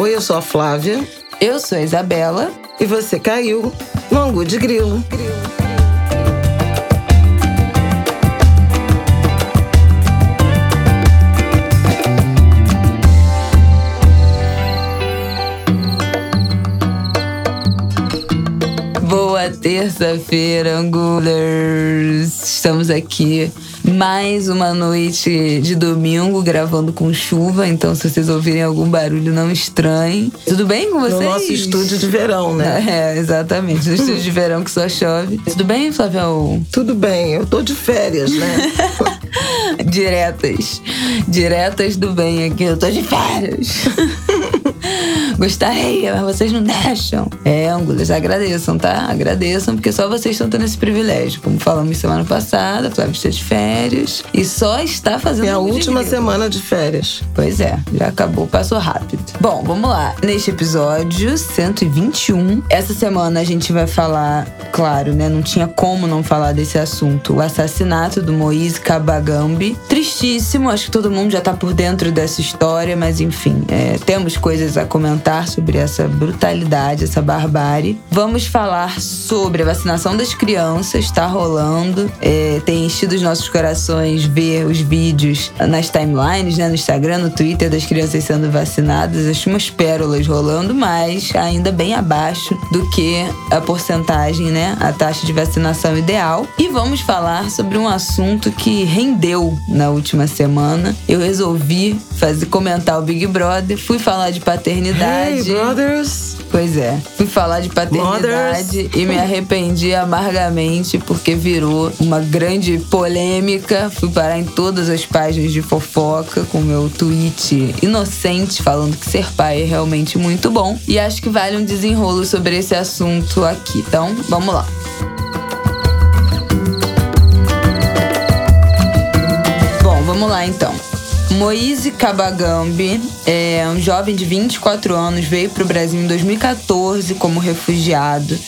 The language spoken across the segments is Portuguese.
Oi, eu sou a Flávia. Eu sou a Isabela. E você caiu no Angu de Grilo. Boa terça-feira, Angulers! Estamos aqui mais uma noite de domingo gravando com chuva, então se vocês ouvirem algum barulho, não estranhem. Tudo bem com vocês? No nosso estúdio de verão, né? É, exatamente. No estúdio de verão que só chove. Tudo bem, Flávia? Tudo bem, eu tô de férias, né? Diretas. Diretas do bem aqui. Eu tô de férias. Gostaria, mas vocês não deixam. É, Angulas, agradeçam, tá? Agradeçam, porque só vocês estão tendo esse privilégio. Como falamos semana passada, Flávia está de férias e só está fazendo. É a última semana de férias. Pois é, já acabou, passou rápido. Bom, vamos lá. Neste episódio 121, essa semana a gente vai falar, claro, né? Não tinha como não falar desse assunto. O assassinato do Moise Kabagambi. Tristíssimo, acho que todo mundo já tá por dentro dessa história, mas enfim, é, temos coisas a comentar sobre essa brutalidade, essa barbárie. Vamos falar sobre a vacinação das crianças, está rolando. É, tem enchido os nossos corações ver os vídeos nas timelines, né, no Instagram, no Twitter, das crianças sendo vacinadas. Acho umas pérolas rolando, mas ainda bem abaixo do que a porcentagem, né, a taxa de vacinação ideal. E vamos falar sobre um assunto que rendeu na última semana. Eu resolvi fazer comentar o Big Brother, fui falar de paternidade. Hey, brothers! Pois é. Fui falar de paternidade Mothers. e me arrependi amargamente porque virou uma grande polêmica. Fui parar em todas as páginas de fofoca com meu tweet inocente falando que ser pai é realmente muito bom. E acho que vale um desenrolo sobre esse assunto aqui. Então, vamos lá. Bom, vamos lá então. Moise Kabagambi é um jovem de 24 anos, veio para o Brasil em 2014 como refugiado,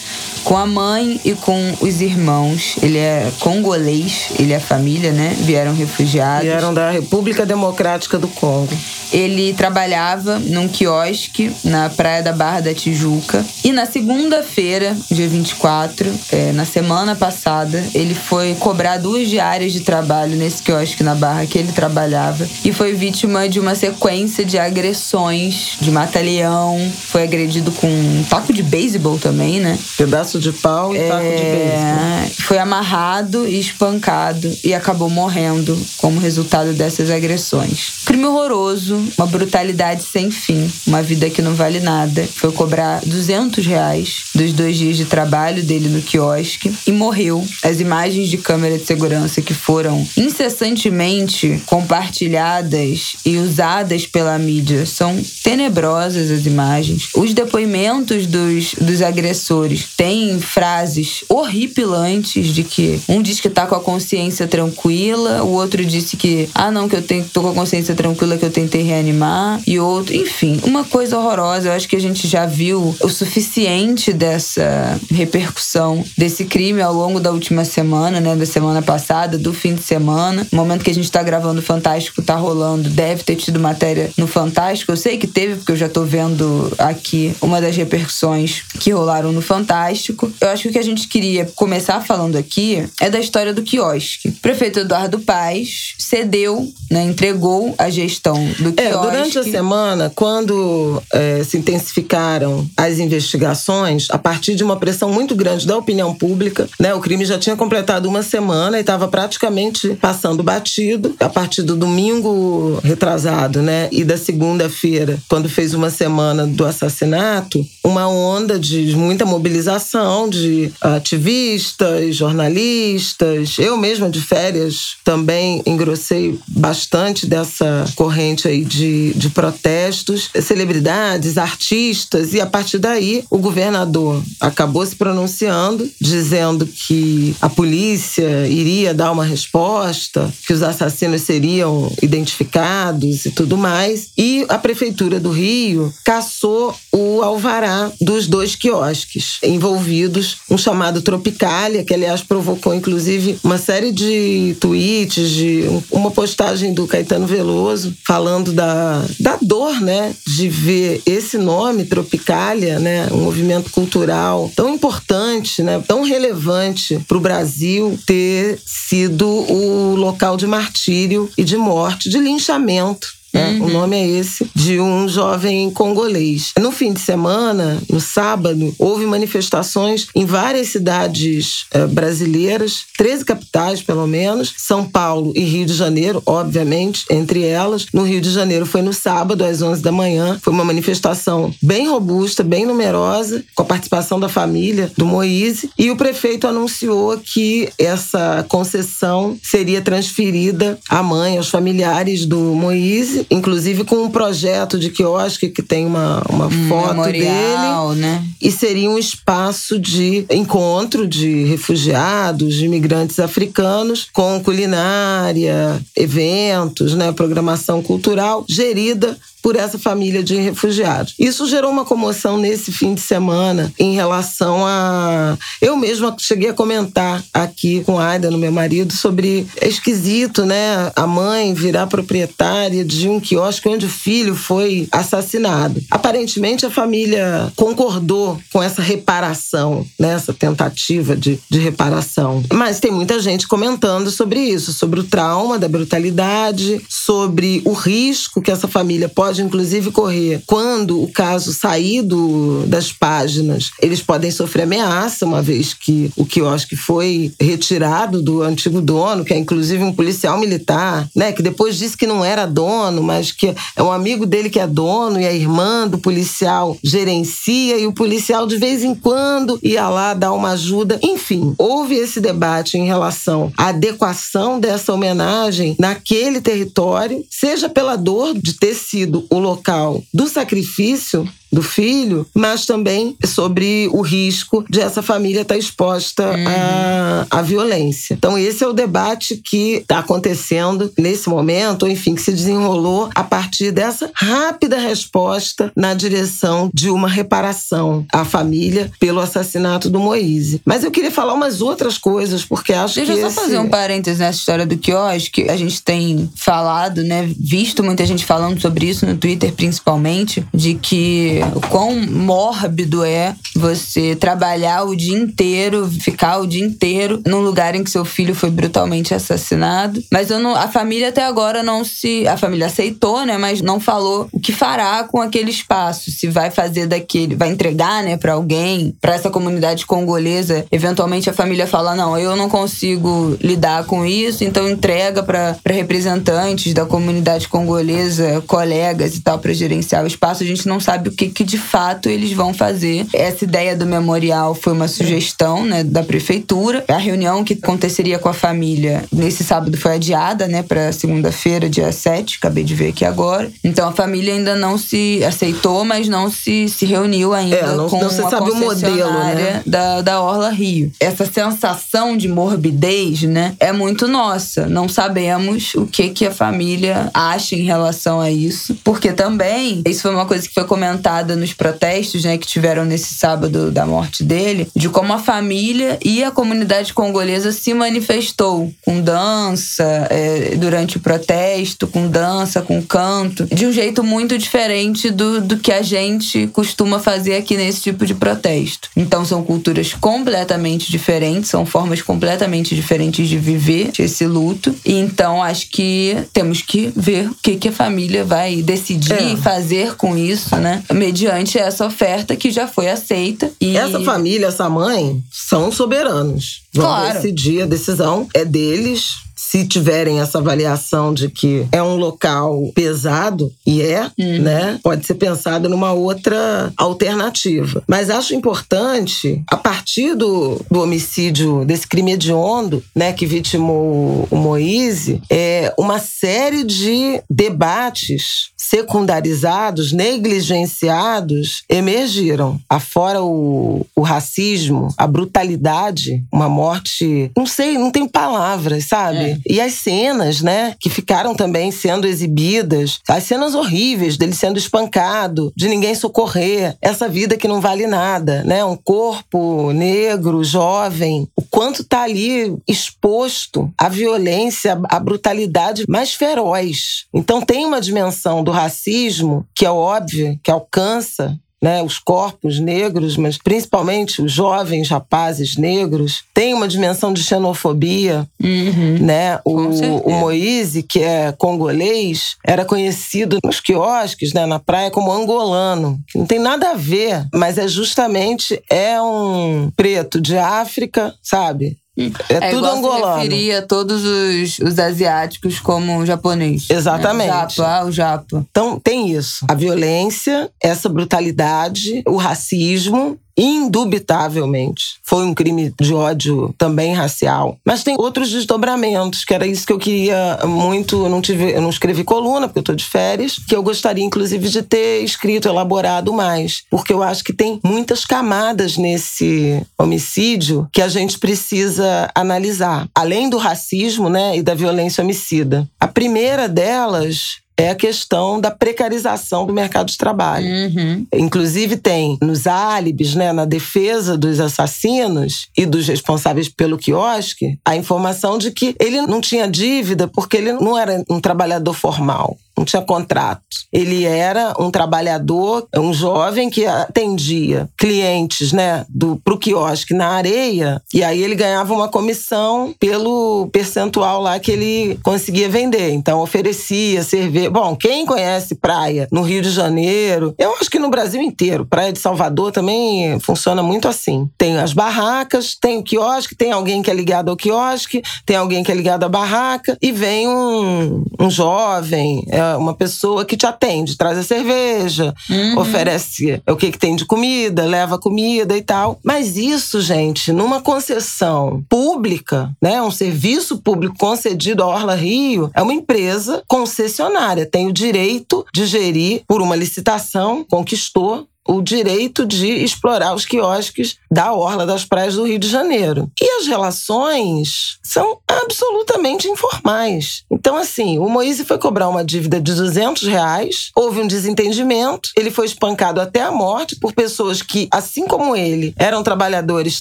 com a mãe e com os irmãos. Ele é congolês, ele é família, né? Vieram refugiados. Vieram da República Democrática do Congo. Ele trabalhava num quiosque na Praia da Barra da Tijuca. E na segunda-feira, dia 24, é, na semana passada, ele foi cobrar duas diárias de trabalho nesse quiosque na Barra que ele trabalhava. E foi vítima de uma sequência de agressões, de mata-leão. Foi agredido com um taco de beisebol também, né? Pedaço de pau e taco de beisebol. É, foi amarrado e espancado e acabou morrendo como resultado dessas agressões. Crime horroroso, uma brutalidade sem fim, uma vida que não vale nada. Foi cobrar 200 reais dos dois dias de trabalho dele no quiosque e morreu. As imagens de câmera de segurança que foram incessantemente compartilhadas e usadas pela mídia são tenebrosas as imagens. Os depoimentos dos, dos agressores têm frases horripilantes de que um diz que tá com a consciência tranquila, o outro disse que, ah, não, que eu tenho, tô com a consciência tranquila, que eu tentei reanimar, e outro, enfim, uma coisa horrorosa. Eu acho que a gente já viu o suficiente dessa repercussão desse crime ao longo da última semana, né, da semana passada, do fim de semana. No momento que a gente tá gravando o Fantástico, tá rolando, deve ter tido matéria no Fantástico. Eu sei que teve, porque eu já tô vendo aqui uma das repercussões que rolaram no Fantástico. Eu acho que o que a gente queria começar falando aqui é da história do quiosque. O prefeito Eduardo Paes cedeu, né, entregou a gestão do É, quiosque. durante a semana, quando é, se intensificaram as investigações, a partir de uma pressão muito grande da opinião pública, né, o crime já tinha completado uma semana e estava praticamente passando batido. A partir do domingo retrasado, né, e da segunda-feira, quando fez uma semana do assassinato, uma onda de muita mobilização de ativistas, jornalistas. Eu mesma de férias também engrossei bastante dessa corrente aí de, de protestos, celebridades, artistas, e a partir daí o governador acabou se pronunciando, dizendo que a polícia iria dar uma resposta, que os assassinos seriam identificados e tudo mais. E a prefeitura do Rio cassou o alvará dos dois quiosques envolvidos envolvidos, um chamado Tropicália, que aliás provocou inclusive uma série de tweets, de uma postagem do Caetano Veloso falando da, da dor, né, de ver esse nome Tropicália, né, um movimento cultural tão importante, né, tão relevante para o Brasil ter sido o local de martírio e de morte, de linchamento né? Uhum. O nome é esse, de um jovem congolês. No fim de semana, no sábado, houve manifestações em várias cidades eh, brasileiras, 13 capitais pelo menos, São Paulo e Rio de Janeiro, obviamente, entre elas. No Rio de Janeiro foi no sábado, às 11 da manhã. Foi uma manifestação bem robusta, bem numerosa, com a participação da família do Moise. E o prefeito anunciou que essa concessão seria transferida à mãe, aos familiares do Moise inclusive com um projeto de quiosque que tem uma, uma um foto memorial, dele. Né? E seria um espaço de encontro de refugiados, de imigrantes africanos, com culinária, eventos, né, programação cultural, gerida por essa família de refugiados. Isso gerou uma comoção nesse fim de semana em relação a. Eu mesma cheguei a comentar aqui com a Aida, no meu marido, sobre. É esquisito, né? A mãe virar proprietária de um quiosque onde o filho foi assassinado. Aparentemente, a família concordou com essa reparação, né? essa tentativa de, de reparação. Mas tem muita gente comentando sobre isso, sobre o trauma da brutalidade, sobre o risco que essa família pode inclusive, correr quando o caso sair do, das páginas. Eles podem sofrer ameaça, uma vez que o quiosque foi retirado do antigo dono, que é inclusive um policial militar, né? Que depois disse que não era dono, mas que é um amigo dele que é dono e a irmã do policial gerencia e o policial de vez em quando ia lá dar uma ajuda. Enfim, houve esse debate em relação à adequação dessa homenagem naquele território, seja pela dor de ter sido o local do sacrifício do filho, mas também sobre o risco de essa família estar exposta uhum. à, à violência. Então, esse é o debate que está acontecendo nesse momento, ou enfim, que se desenrolou a partir dessa rápida resposta na direção de uma reparação à família pelo assassinato do Moise. Mas eu queria falar umas outras coisas, porque acho Deixa que. Deixa eu só esse... fazer um parênteses nessa história do quiosque. A gente tem falado, né, visto muita gente falando sobre isso no Twitter, principalmente, de que o quão mórbido é você trabalhar o dia inteiro, ficar o dia inteiro num lugar em que seu filho foi brutalmente assassinado. Mas não, a família até agora não se. A família aceitou, né? Mas não falou o que fará com aquele espaço. Se vai fazer daquele. Vai entregar, né, pra alguém, pra essa comunidade congolesa. Eventualmente a família fala: não, eu não consigo lidar com isso, então entrega para representantes da comunidade congolesa, colegas e tal, para gerenciar o espaço. A gente não sabe o que, que de fato eles vão fazer. Essa ideia do memorial foi uma sugestão né, da prefeitura. A reunião que aconteceria com a família nesse sábado foi adiada né, para segunda-feira, dia 7, acabei de ver aqui agora. Então a família ainda não se aceitou, mas não se, se reuniu ainda é, não, com não se a sabe o modelo né? da, da Orla Rio. Essa sensação de morbidez né, é muito nossa. Não sabemos o que, que a família acha em relação a isso, porque também, isso foi uma coisa que foi comentada nos protestos, né, que tiveram nesse sábado da morte dele, de como a família e a comunidade congolesa se manifestou com dança é, durante o protesto, com dança, com canto, de um jeito muito diferente do, do que a gente costuma fazer aqui nesse tipo de protesto. Então são culturas completamente diferentes, são formas completamente diferentes de viver esse luto. E então acho que temos que ver o que, que a família vai decidir é. fazer com isso, né? Mediante essa oferta que já foi aceita. E... Essa família, essa mãe, são soberanos. Vão claro. decidir, a decisão é deles se tiverem essa avaliação de que é um local pesado, e é, uhum. né? Pode ser pensado numa outra alternativa. Mas acho importante, a partir do, do homicídio, desse crime hediondo, né, que vitimou o Moise, é uma série de debates secundarizados, negligenciados, emergiram. Afora o, o racismo, a brutalidade, uma morte. Não sei, não tem palavras, sabe? foi. E as cenas, né, que ficaram também sendo exibidas, as cenas horríveis dele sendo espancado, de ninguém socorrer, essa vida que não vale nada, né? Um corpo negro, jovem, o quanto tá ali exposto à violência, à brutalidade mais feroz. Então tem uma dimensão do racismo que é óbvia, que alcança né, os corpos negros, mas principalmente os jovens rapazes negros, tem uma dimensão de xenofobia. Uhum. Né? O, o Moise, que é congolês, era conhecido nos quiosques, né, na praia, como angolano. Não tem nada a ver, mas é justamente é um preto de África, sabe? É, é tudo angolano. Se referia todos os, os asiáticos como japonês. Exatamente. Né? O japa, ah, o japa. Então tem isso. A violência, essa brutalidade, o racismo indubitavelmente. Foi um crime de ódio também racial. Mas tem outros desdobramentos, que era isso que eu queria muito. Eu não, tive, eu não escrevi coluna, porque eu estou de férias, que eu gostaria, inclusive, de ter escrito, elaborado mais. Porque eu acho que tem muitas camadas nesse homicídio que a gente precisa analisar. Além do racismo né, e da violência homicida. A primeira delas é a questão da precarização do mercado de trabalho. Uhum. Inclusive, tem nos álibis, né, na defesa dos assassinos e dos responsáveis pelo quiosque, a informação de que ele não tinha dívida porque ele não era um trabalhador formal não tinha contrato. Ele era um trabalhador, um jovem que atendia clientes, né, do pro quiosque na areia, e aí ele ganhava uma comissão pelo percentual lá que ele conseguia vender. Então oferecia cerveja. Bom, quem conhece praia no Rio de Janeiro, eu acho que no Brasil inteiro, praia de Salvador também funciona muito assim. Tem as barracas, tem o quiosque, tem alguém que é ligado ao quiosque, tem alguém que é ligado à barraca e vem um, um jovem, é, uma pessoa que te atende, traz a cerveja, uhum. oferece o que, que tem de comida, leva comida e tal. Mas isso, gente, numa concessão pública, né, um serviço público concedido à Orla Rio, é uma empresa concessionária, tem o direito de gerir por uma licitação, conquistou o direito de explorar os quiosques da orla das praias do Rio de Janeiro. E as relações são absolutamente informais. Então, assim, o Moise foi cobrar uma dívida de 200 reais, houve um desentendimento, ele foi espancado até a morte por pessoas que, assim como ele, eram trabalhadores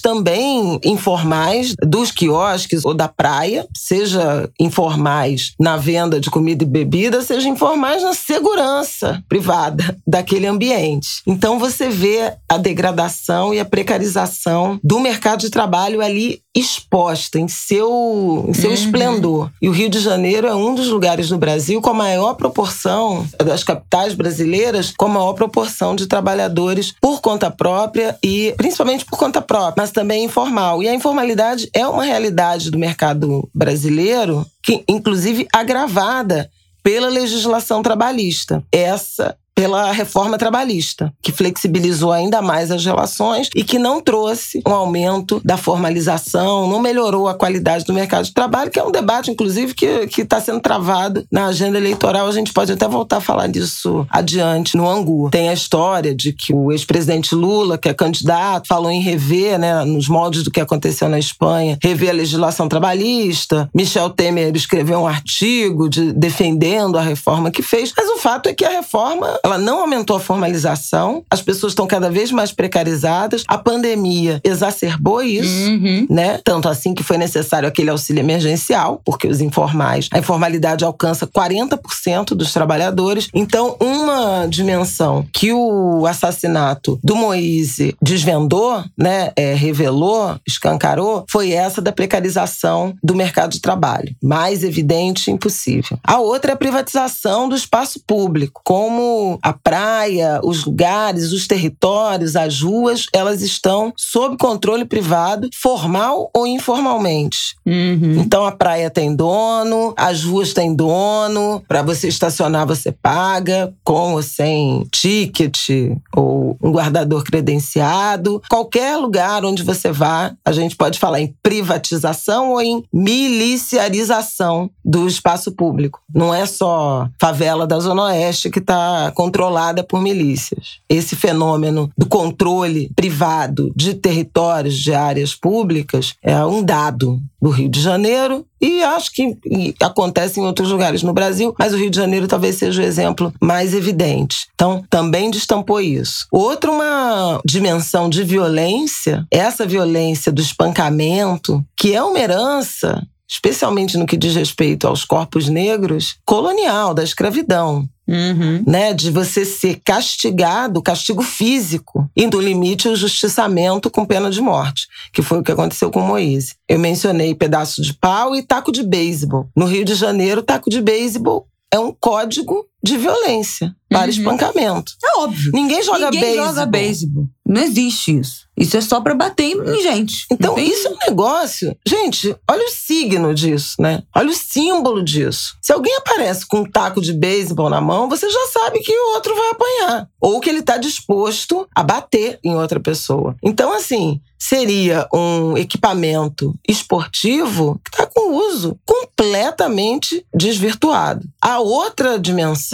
também informais dos quiosques ou da praia, seja informais na venda de comida e bebida, seja informais na segurança privada daquele ambiente. Então, então você vê a degradação e a precarização do mercado de trabalho ali exposta em seu, em seu uhum. esplendor. E o Rio de Janeiro é um dos lugares no Brasil com a maior proporção das capitais brasileiras, com a maior proporção de trabalhadores por conta própria e principalmente por conta própria, mas também informal. E a informalidade é uma realidade do mercado brasileiro que inclusive agravada pela legislação trabalhista. Essa pela reforma trabalhista, que flexibilizou ainda mais as relações e que não trouxe um aumento da formalização, não melhorou a qualidade do mercado de trabalho, que é um debate, inclusive, que está sendo travado na agenda eleitoral. A gente pode até voltar a falar disso adiante no Angu. Tem a história de que o ex-presidente Lula, que é candidato, falou em rever, né, nos moldes do que aconteceu na Espanha, rever a legislação trabalhista. Michel Temer escreveu um artigo de, defendendo a reforma que fez, mas o fato é que a reforma ela não aumentou a formalização, as pessoas estão cada vez mais precarizadas. A pandemia exacerbou isso, uhum. né? Tanto assim que foi necessário aquele auxílio emergencial, porque os informais, a informalidade alcança 40% dos trabalhadores. Então, uma dimensão que o assassinato do Moise desvendou, né, é, revelou, escancarou, foi essa da precarização do mercado de trabalho. Mais evidente, impossível. A outra é a privatização do espaço público, como a praia, os lugares, os territórios, as ruas, elas estão sob controle privado, formal ou informalmente. Uhum. Então a praia tem dono, as ruas têm dono, para você estacionar você paga, com ou sem ticket ou um guardador credenciado. Qualquer lugar onde você vá, a gente pode falar em privatização ou em miliciarização do espaço público. Não é só favela da Zona Oeste que está controlada por milícias. Esse fenômeno do controle privado de territórios, de áreas públicas, é um dado do Rio de Janeiro e acho que acontece em outros lugares no Brasil, mas o Rio de Janeiro talvez seja o exemplo mais evidente. Então, também destampou isso. Outra uma dimensão de violência, essa violência do espancamento, que é uma herança especialmente no que diz respeito aos corpos negros, colonial, da escravidão. Uhum. Né, de você ser castigado, castigo físico, no limite o justiçamento com pena de morte, que foi o que aconteceu com Moise. Eu mencionei pedaço de pau e taco de beisebol. No Rio de Janeiro, taco de beisebol é um código de violência para uhum. espancamento. É óbvio. Ninguém joga Ninguém beisebol. joga beisebol. Não existe isso. Isso é só para bater em gente. Então, isso é um negócio. Gente, olha o signo disso, né? Olha o símbolo disso. Se alguém aparece com um taco de beisebol na mão, você já sabe que o outro vai apanhar. Ou que ele está disposto a bater em outra pessoa. Então, assim, seria um equipamento esportivo que está com uso completamente desvirtuado. A outra dimensão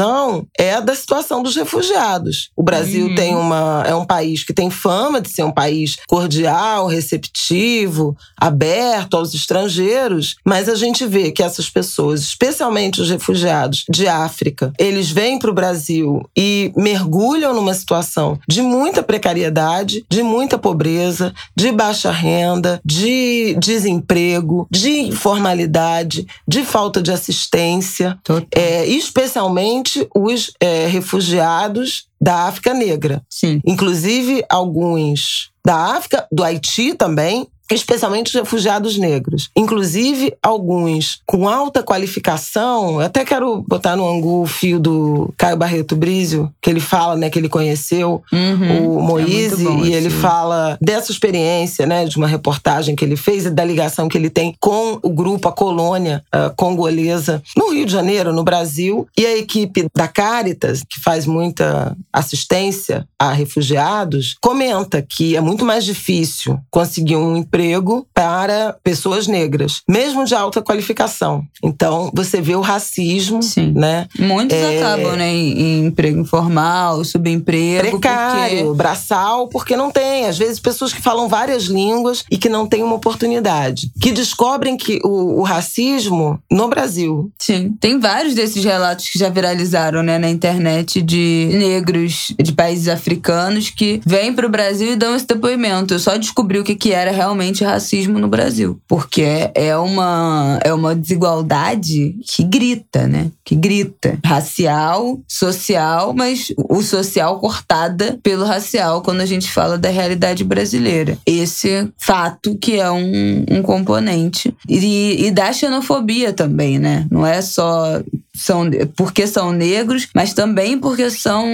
é a da situação dos refugiados. O Brasil uhum. tem uma, é um país que tem fama de ser um país cordial, receptivo, aberto aos estrangeiros, mas a gente vê que essas pessoas, especialmente os refugiados de África, eles vêm para o Brasil e mergulham numa situação de muita precariedade, de muita pobreza, de baixa renda, de desemprego, de informalidade, de falta de assistência, é, especialmente os é, refugiados da África Negra. Sim. Inclusive, alguns da África, do Haiti também, especialmente os refugiados negros. Inclusive, alguns com alta qualificação. Eu até quero botar no ângulo o fio do Caio Barreto Brizio, que ele fala, né, que ele conheceu uhum, o Moise é e ele fala dessa experiência, né, de uma reportagem que ele fez e da ligação que ele tem com o grupo, a colônia uh, congolesa no Rio de Janeiro, no Brasil, e a equipe da Caritas, que faz muita assistência a refugiados, comenta que é muito mais difícil conseguir um emprego emprego para pessoas negras, mesmo de alta qualificação. Então, você vê o racismo, Sim. né? Muitos é... acabam, né, em emprego informal, subemprego. Precário, porque... braçal, porque não tem. Às vezes, pessoas que falam várias línguas e que não têm uma oportunidade. Que descobrem que o, o racismo no Brasil. Sim. Tem vários desses relatos que já viralizaram, né, na internet de negros de países africanos que vêm para o Brasil e dão esse depoimento. Eu só descobri o que, que era realmente racismo no Brasil. Porque é uma, é uma desigualdade que grita, né? Que grita. Racial, social, mas o social cortada pelo racial quando a gente fala da realidade brasileira. Esse fato que é um, um componente. E, e da xenofobia também, né? Não é só são porque são negros, mas também porque são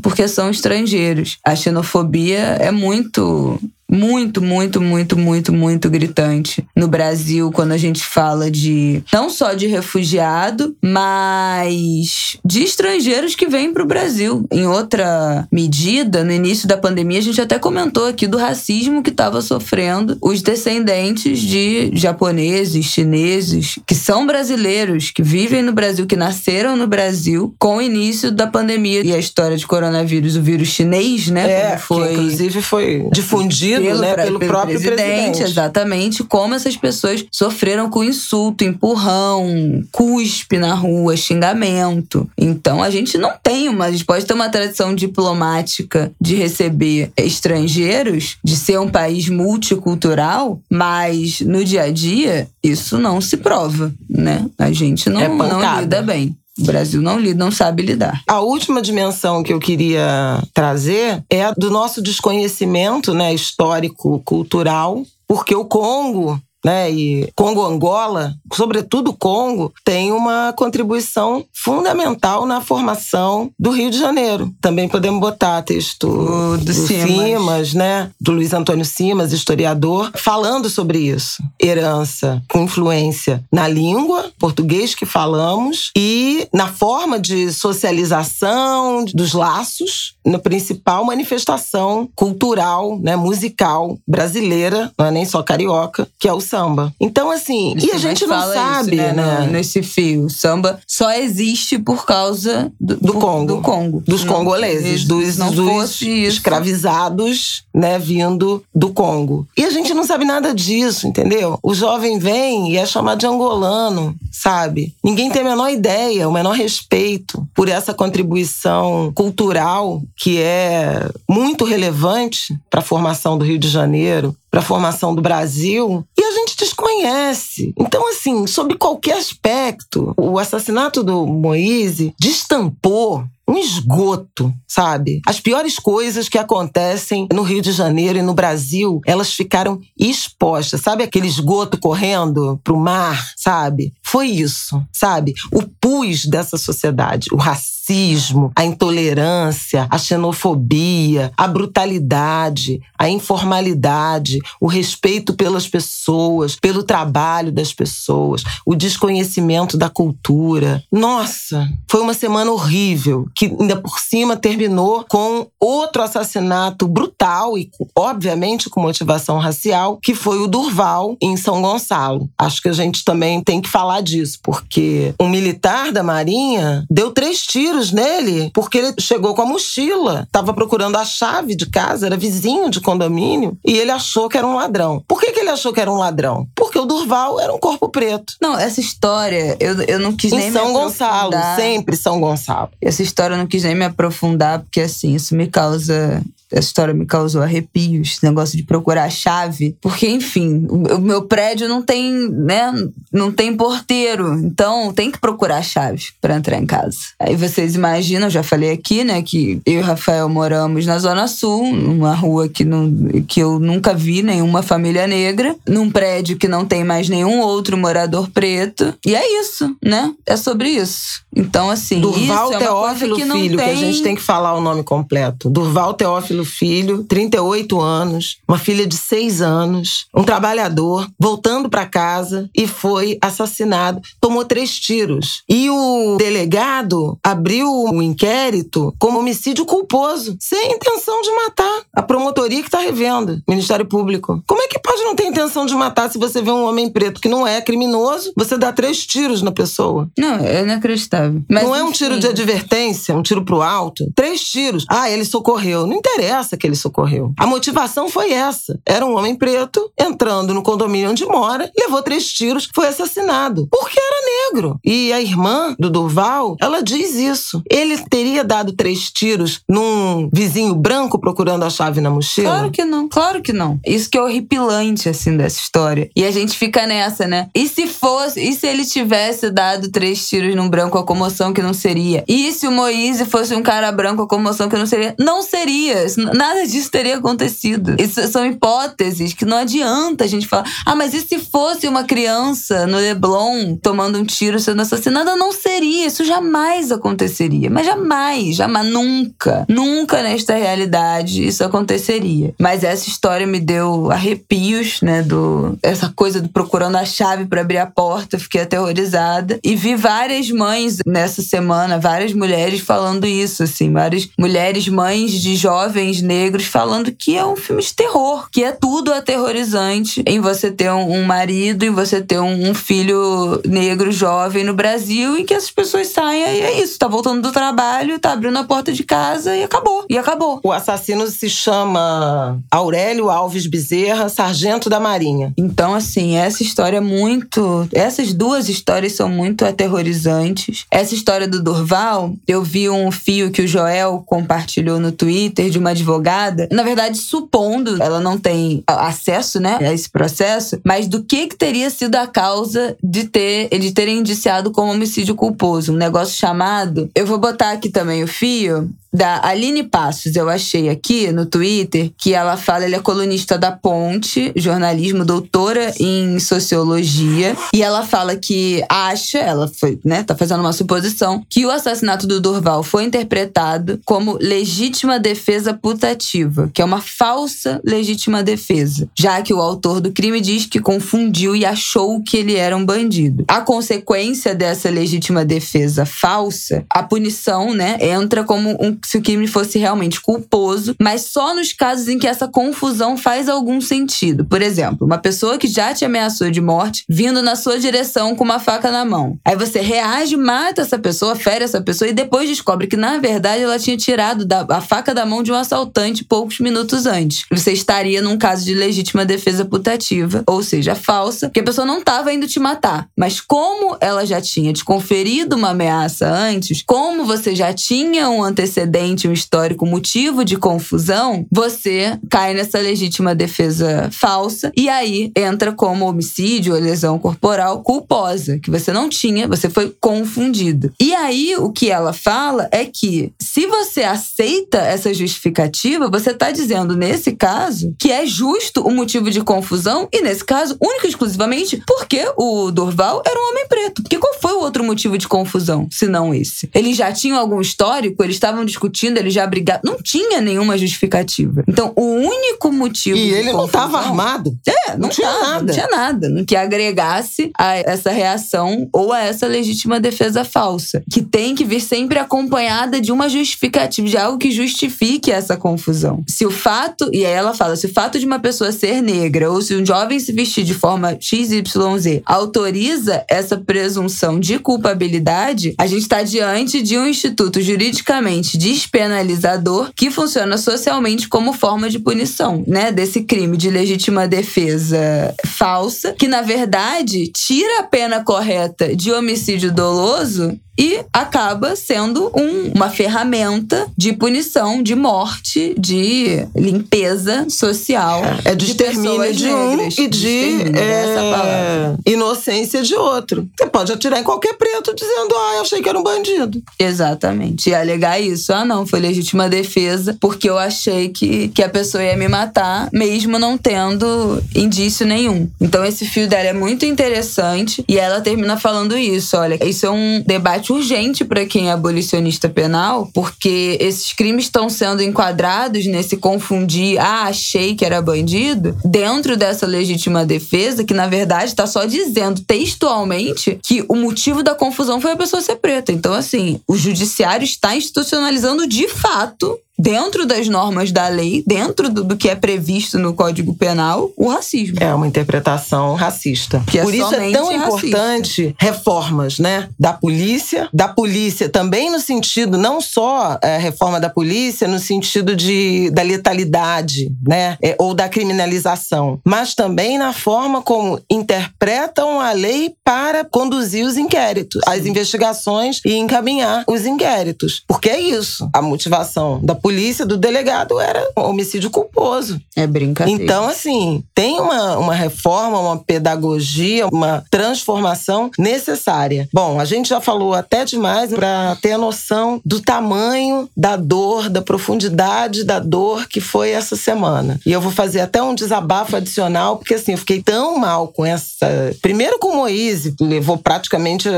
porque são estrangeiros. A xenofobia é muito muito, muito, muito, muito, muito gritante no Brasil quando a gente fala de não só de refugiado, mas de estrangeiros que vêm para o Brasil. Em outra medida, no início da pandemia, a gente até comentou aqui do racismo que estava sofrendo os descendentes de japoneses, chineses, que são brasileiros, que vivem no Brasil, que nasceram no Brasil com o início da pandemia e a história de coronavírus, o vírus chinês, né? É, foi, inclusive foi difundido pelo, né, pelo, pelo próprio presidente, presidente. Exatamente. Como essas pessoas sofreram com insulto, empurrão, cuspe na rua, xingamento. Então a gente não tem uma. A gente pode ter uma tradição diplomática de receber estrangeiros, de ser um país multicultural, mas no dia a dia isso não se prova, né? A gente não, é não lida bem. O Brasil não lida, não sabe lidar. A última dimensão que eu queria trazer é a do nosso desconhecimento né, histórico, cultural, porque o Congo né? E Congo-Angola, sobretudo Congo, tem uma contribuição fundamental na formação do Rio de Janeiro. Também podemos botar texto o do, do Simas. Simas, né? Do Luiz Antônio Simas, historiador, falando sobre isso. Herança com influência na língua, português que falamos, e na forma de socialização dos laços, na principal manifestação cultural, né, musical brasileira, não é nem só carioca, que é o samba. Então, assim, e a gente não sabe, isso, né? né? Nesse fio. Samba só existe por causa do, do Congo. Do Congo. Dos não, congoleses, dos, dos escravizados, né, vindo do Congo. E a gente não sabe nada disso, entendeu? O jovem vem e é chamado de angolano, sabe? Ninguém tem a menor ideia, o menor respeito por essa contribuição cultural que é muito relevante para a formação do Rio de Janeiro, para a formação do Brasil, e a gente desconhece. Então, assim, sob qualquer aspecto, o assassinato do Moise destampou um esgoto, sabe? As piores coisas que acontecem no Rio de Janeiro e no Brasil, elas ficaram expostas. Sabe aquele esgoto correndo pro mar, sabe? Foi isso, sabe? O pus dessa sociedade, o racismo, a intolerância, a xenofobia, a brutalidade, a informalidade, o respeito pelas pessoas, pelo trabalho das pessoas, o desconhecimento da cultura. Nossa, foi uma semana horrível que ainda por cima terminou com outro assassinato brutal e, obviamente, com motivação racial, que foi o Durval, em São Gonçalo. Acho que a gente também tem que falar disso, porque um militar da Marinha deu três tiros nele porque ele chegou com a mochila, estava procurando a chave de casa, era vizinho de condomínio, e ele achou que era um ladrão. Por que, que ele achou que era um ladrão? Porque o Durval era um corpo preto. Não, essa história, eu, eu não quis em nem São Gonçalo, sempre São Gonçalo. Essa história história eu não quis nem me aprofundar, porque assim, isso me causa essa história me causou arrepios, esse negócio de procurar a chave, porque enfim, o meu prédio não tem, né, não tem porteiro, então tem que procurar chave para entrar em casa. Aí vocês imaginam, eu já falei aqui, né, que eu e Rafael moramos na zona sul, numa rua que não que eu nunca vi nenhuma família negra, num prédio que não tem mais nenhum outro morador preto. E é isso, né? É sobre isso. Então assim, Durval isso é Teófilo que Filho, tem... que a gente tem que falar o nome completo. Durval Teófilo filho, 38 anos, uma filha de 6 anos, um trabalhador, voltando para casa e foi assassinado. Tomou três tiros. E o delegado abriu o inquérito como homicídio culposo, sem intenção de matar. A promotoria que está revendo, Ministério Público. Como é que pode não ter intenção de matar se você vê um homem preto que não é criminoso, você dá três tiros na pessoa? Não, é inacreditável. Mas, não é um tiro de advertência, um tiro pro alto. Três tiros. Ah, ele socorreu. Não interessa essa que ele socorreu. A motivação foi essa. Era um homem preto entrando no condomínio onde mora, levou três tiros, foi assassinado. Porque era negro. E a irmã do Durval, ela diz isso. Ele teria dado três tiros num vizinho branco procurando a chave na mochila? Claro que não. Claro que não. Isso que é horripilante, assim, dessa história. E a gente fica nessa, né? E se fosse, e se ele tivesse dado três tiros num branco, comoção que não seria? E se o Moise fosse um cara branco, a comoção que não seria? Não seria nada disso teria acontecido. Isso são hipóteses que não adianta a gente falar. Ah, mas e se fosse uma criança no Leblon tomando um tiro sendo assassinada? Não seria. Isso jamais aconteceria. Mas jamais, jamais, nunca, nunca nesta realidade isso aconteceria. Mas essa história me deu arrepios, né? Do, essa coisa do procurando a chave para abrir a porta. Fiquei aterrorizada. E vi várias mães nessa semana, várias mulheres falando isso, assim. Várias mulheres, mães de jovens negros falando que é um filme de terror, que é tudo aterrorizante em você ter um, marido, em você ter um, um, filho negro jovem no Brasil e que essas pessoas saem e é isso, tá voltando do trabalho, tá abrindo a porta de casa e acabou. E acabou. O assassino se chama Aurélio Alves Bezerra, sargento da Marinha. Então, assim, essa história é muito. Essas duas histórias são muito aterrorizantes. Essa história do Durval, eu vi um fio que o Joel compartilhou no Twitter de uma advogada, na verdade, supondo, ela não tem acesso, né, a esse processo, mas do que que teria sido a causa de ter, de terem indiciado como homicídio culposo, um negócio chamado, eu vou botar aqui também o fio, da Aline Passos, eu achei aqui no Twitter, que ela fala, ela é colunista da Ponte, jornalismo, doutora em sociologia, e ela fala que acha, ela foi, né, tá fazendo uma suposição, que o assassinato do Durval foi interpretado como legítima defesa putativa, que é uma falsa legítima defesa, já que o autor do crime diz que confundiu e achou que ele era um bandido. A consequência dessa legítima defesa falsa, a punição, né, entra como um se o crime fosse realmente culposo, mas só nos casos em que essa confusão faz algum sentido. Por exemplo, uma pessoa que já te ameaçou de morte vindo na sua direção com uma faca na mão. Aí você reage, mata essa pessoa, fere essa pessoa e depois descobre que na verdade ela tinha tirado da, a faca da mão de um assaltante poucos minutos antes. Você estaria num caso de legítima defesa putativa, ou seja, falsa, porque a pessoa não estava indo te matar. Mas como ela já tinha te conferido uma ameaça antes, como você já tinha um antecedente, um histórico, motivo de confusão, você cai nessa legítima defesa falsa e aí entra como homicídio ou lesão corporal culposa, que você não tinha, você foi confundido. E aí o que ela fala é que se você aceita essa justificativa, você está dizendo nesse caso que é justo o motivo de confusão e nesse caso única e exclusivamente porque o Dorval era um homem preto. Porque qual foi o outro motivo de confusão, se não esse? Eles já tinham algum histórico, eles estavam discutindo, eles já brigaram. Não tinha nenhuma justificativa. Então, o único motivo. E ele confusão, não estava armado. É, não, não tinha tava, nada. Não tinha nada. Que agregasse a essa reação ou a essa legítima defesa falsa. Que tem que vir sempre acompanhada de uma justificativa, de algo que justifique essa confusão. Se o fato, e aí ela fala, se o fato de uma pessoa ser negra ou se um jovem se vestir de forma XYZ autoriza essa presunção de culpabilidade, a gente está diante de um instituto juridicamente despenalizador que funciona socialmente como forma de punição, né? Desse crime de legítima defesa falsa, que na verdade tira a pena correta de homicídio doloso e acaba sendo um, uma ferramenta de punição, de morte, de limpeza social. É, é de extermínio de, um e de é, inocência de outro. Você pode atirar em qualquer preto dizendo, ah, eu achei que era um bandido. Exatamente. E alegar isso, ah, não, foi legítima defesa, porque eu achei que, que a pessoa ia me matar, mesmo não tendo indício nenhum. Então esse fio dela é muito interessante e ela termina falando isso. Olha, isso é um debate urgente para quem é abolicionista penal, porque esses crimes estão sendo enquadrados nesse confundir, ah, achei que era bandido, dentro dessa legítima defesa, que na verdade está só dizendo textualmente que o motivo da confusão foi a pessoa ser preta. Então, assim, o judiciário está institucionalizando de fato dentro das normas da lei, dentro do, do, que é previsto no Código Penal, o racismo. É uma interpretação racista. Que é Por é isso é tão racista. importante reformas, né, da polícia, da polícia também no sentido não só é, reforma da polícia no sentido de da letalidade, né, é, ou da criminalização, mas também na forma como interpretam a lei para conduzir os inquéritos, Sim. as investigações e encaminhar os inquéritos, porque é isso a motivação da polícia polícia, do delegado, era homicídio culposo. É brincadeira. Então, assim, tem uma, uma reforma, uma pedagogia, uma transformação necessária. Bom, a gente já falou até demais para ter a noção do tamanho da dor, da profundidade da dor que foi essa semana. E eu vou fazer até um desabafo adicional, porque assim, eu fiquei tão mal com essa. Primeiro com o Moise, levou praticamente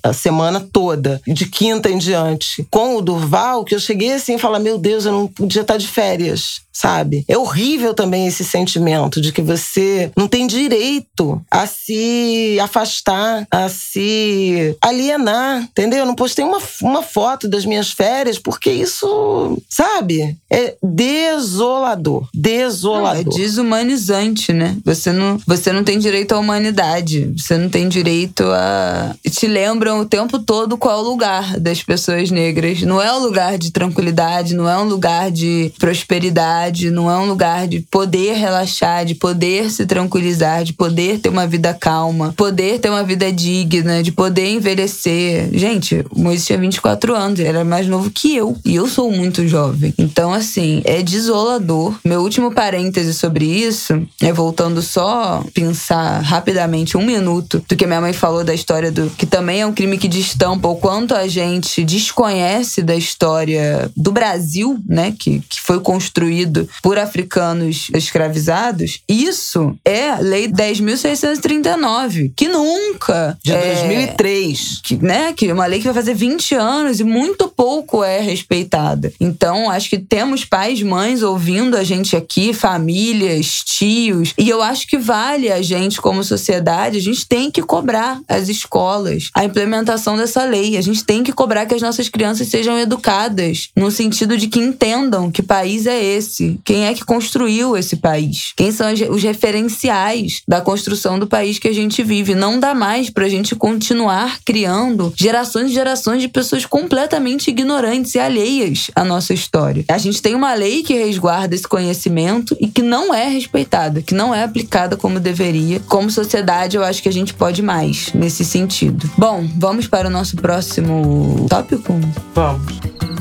a, semana toda, de quinta em diante. Com o Durval, que eu cheguei assim e falar: meu Deus Eu não podia estar de férias, sabe? É horrível também esse sentimento de que você não tem direito a se afastar, a se alienar, entendeu? Eu não postei uma, uma foto das minhas férias porque isso, sabe? É desolador, desolador. Não, é desumanizante, né? Você não, você não tem direito à humanidade, você não tem direito a. Te lembram o tempo todo qual é o lugar das pessoas negras. Não é um lugar de tranquilidade, não é um lugar de prosperidade, não é um lugar de poder relaxar, de poder se tranquilizar, de poder ter uma vida calma, poder ter uma vida digna, de poder envelhecer. Gente, o Moisés tinha 24 anos, ele era mais novo que eu. E eu sou muito jovem. Então, assim, é desolador. Meu último parêntese sobre isso é voltando só pensar rapidamente um minuto do que minha mãe falou da história do. que também é um crime que destampa o quanto a gente desconhece da história do Brasil né, que, que foi construído vivido por africanos escravizados, isso é Lei 10.639, que nunca. De é, 2003. Que, né, que é uma lei que vai fazer 20 anos e muito pouco é respeitada. Então, acho que temos pais, mães ouvindo a gente aqui, famílias, tios, e eu acho que vale a gente, como sociedade, a gente tem que cobrar as escolas a implementação dessa lei. A gente tem que cobrar que as nossas crianças sejam educadas no sentido de que entendam que país é esse, quem é que construiu esse país, quem são os referenciais da construção do país que a gente vive. Não dá mais para a gente continuar criando gerações e gerações de pessoas completamente ignorantes e alheias à nossa história. A gente tem uma lei que resguarda esse conhecimento e que não é respeitada, que não é aplicada como deveria. Como sociedade, eu acho que a gente pode mais nesse sentido. Bom, vamos para o nosso próximo tópico? Vamos.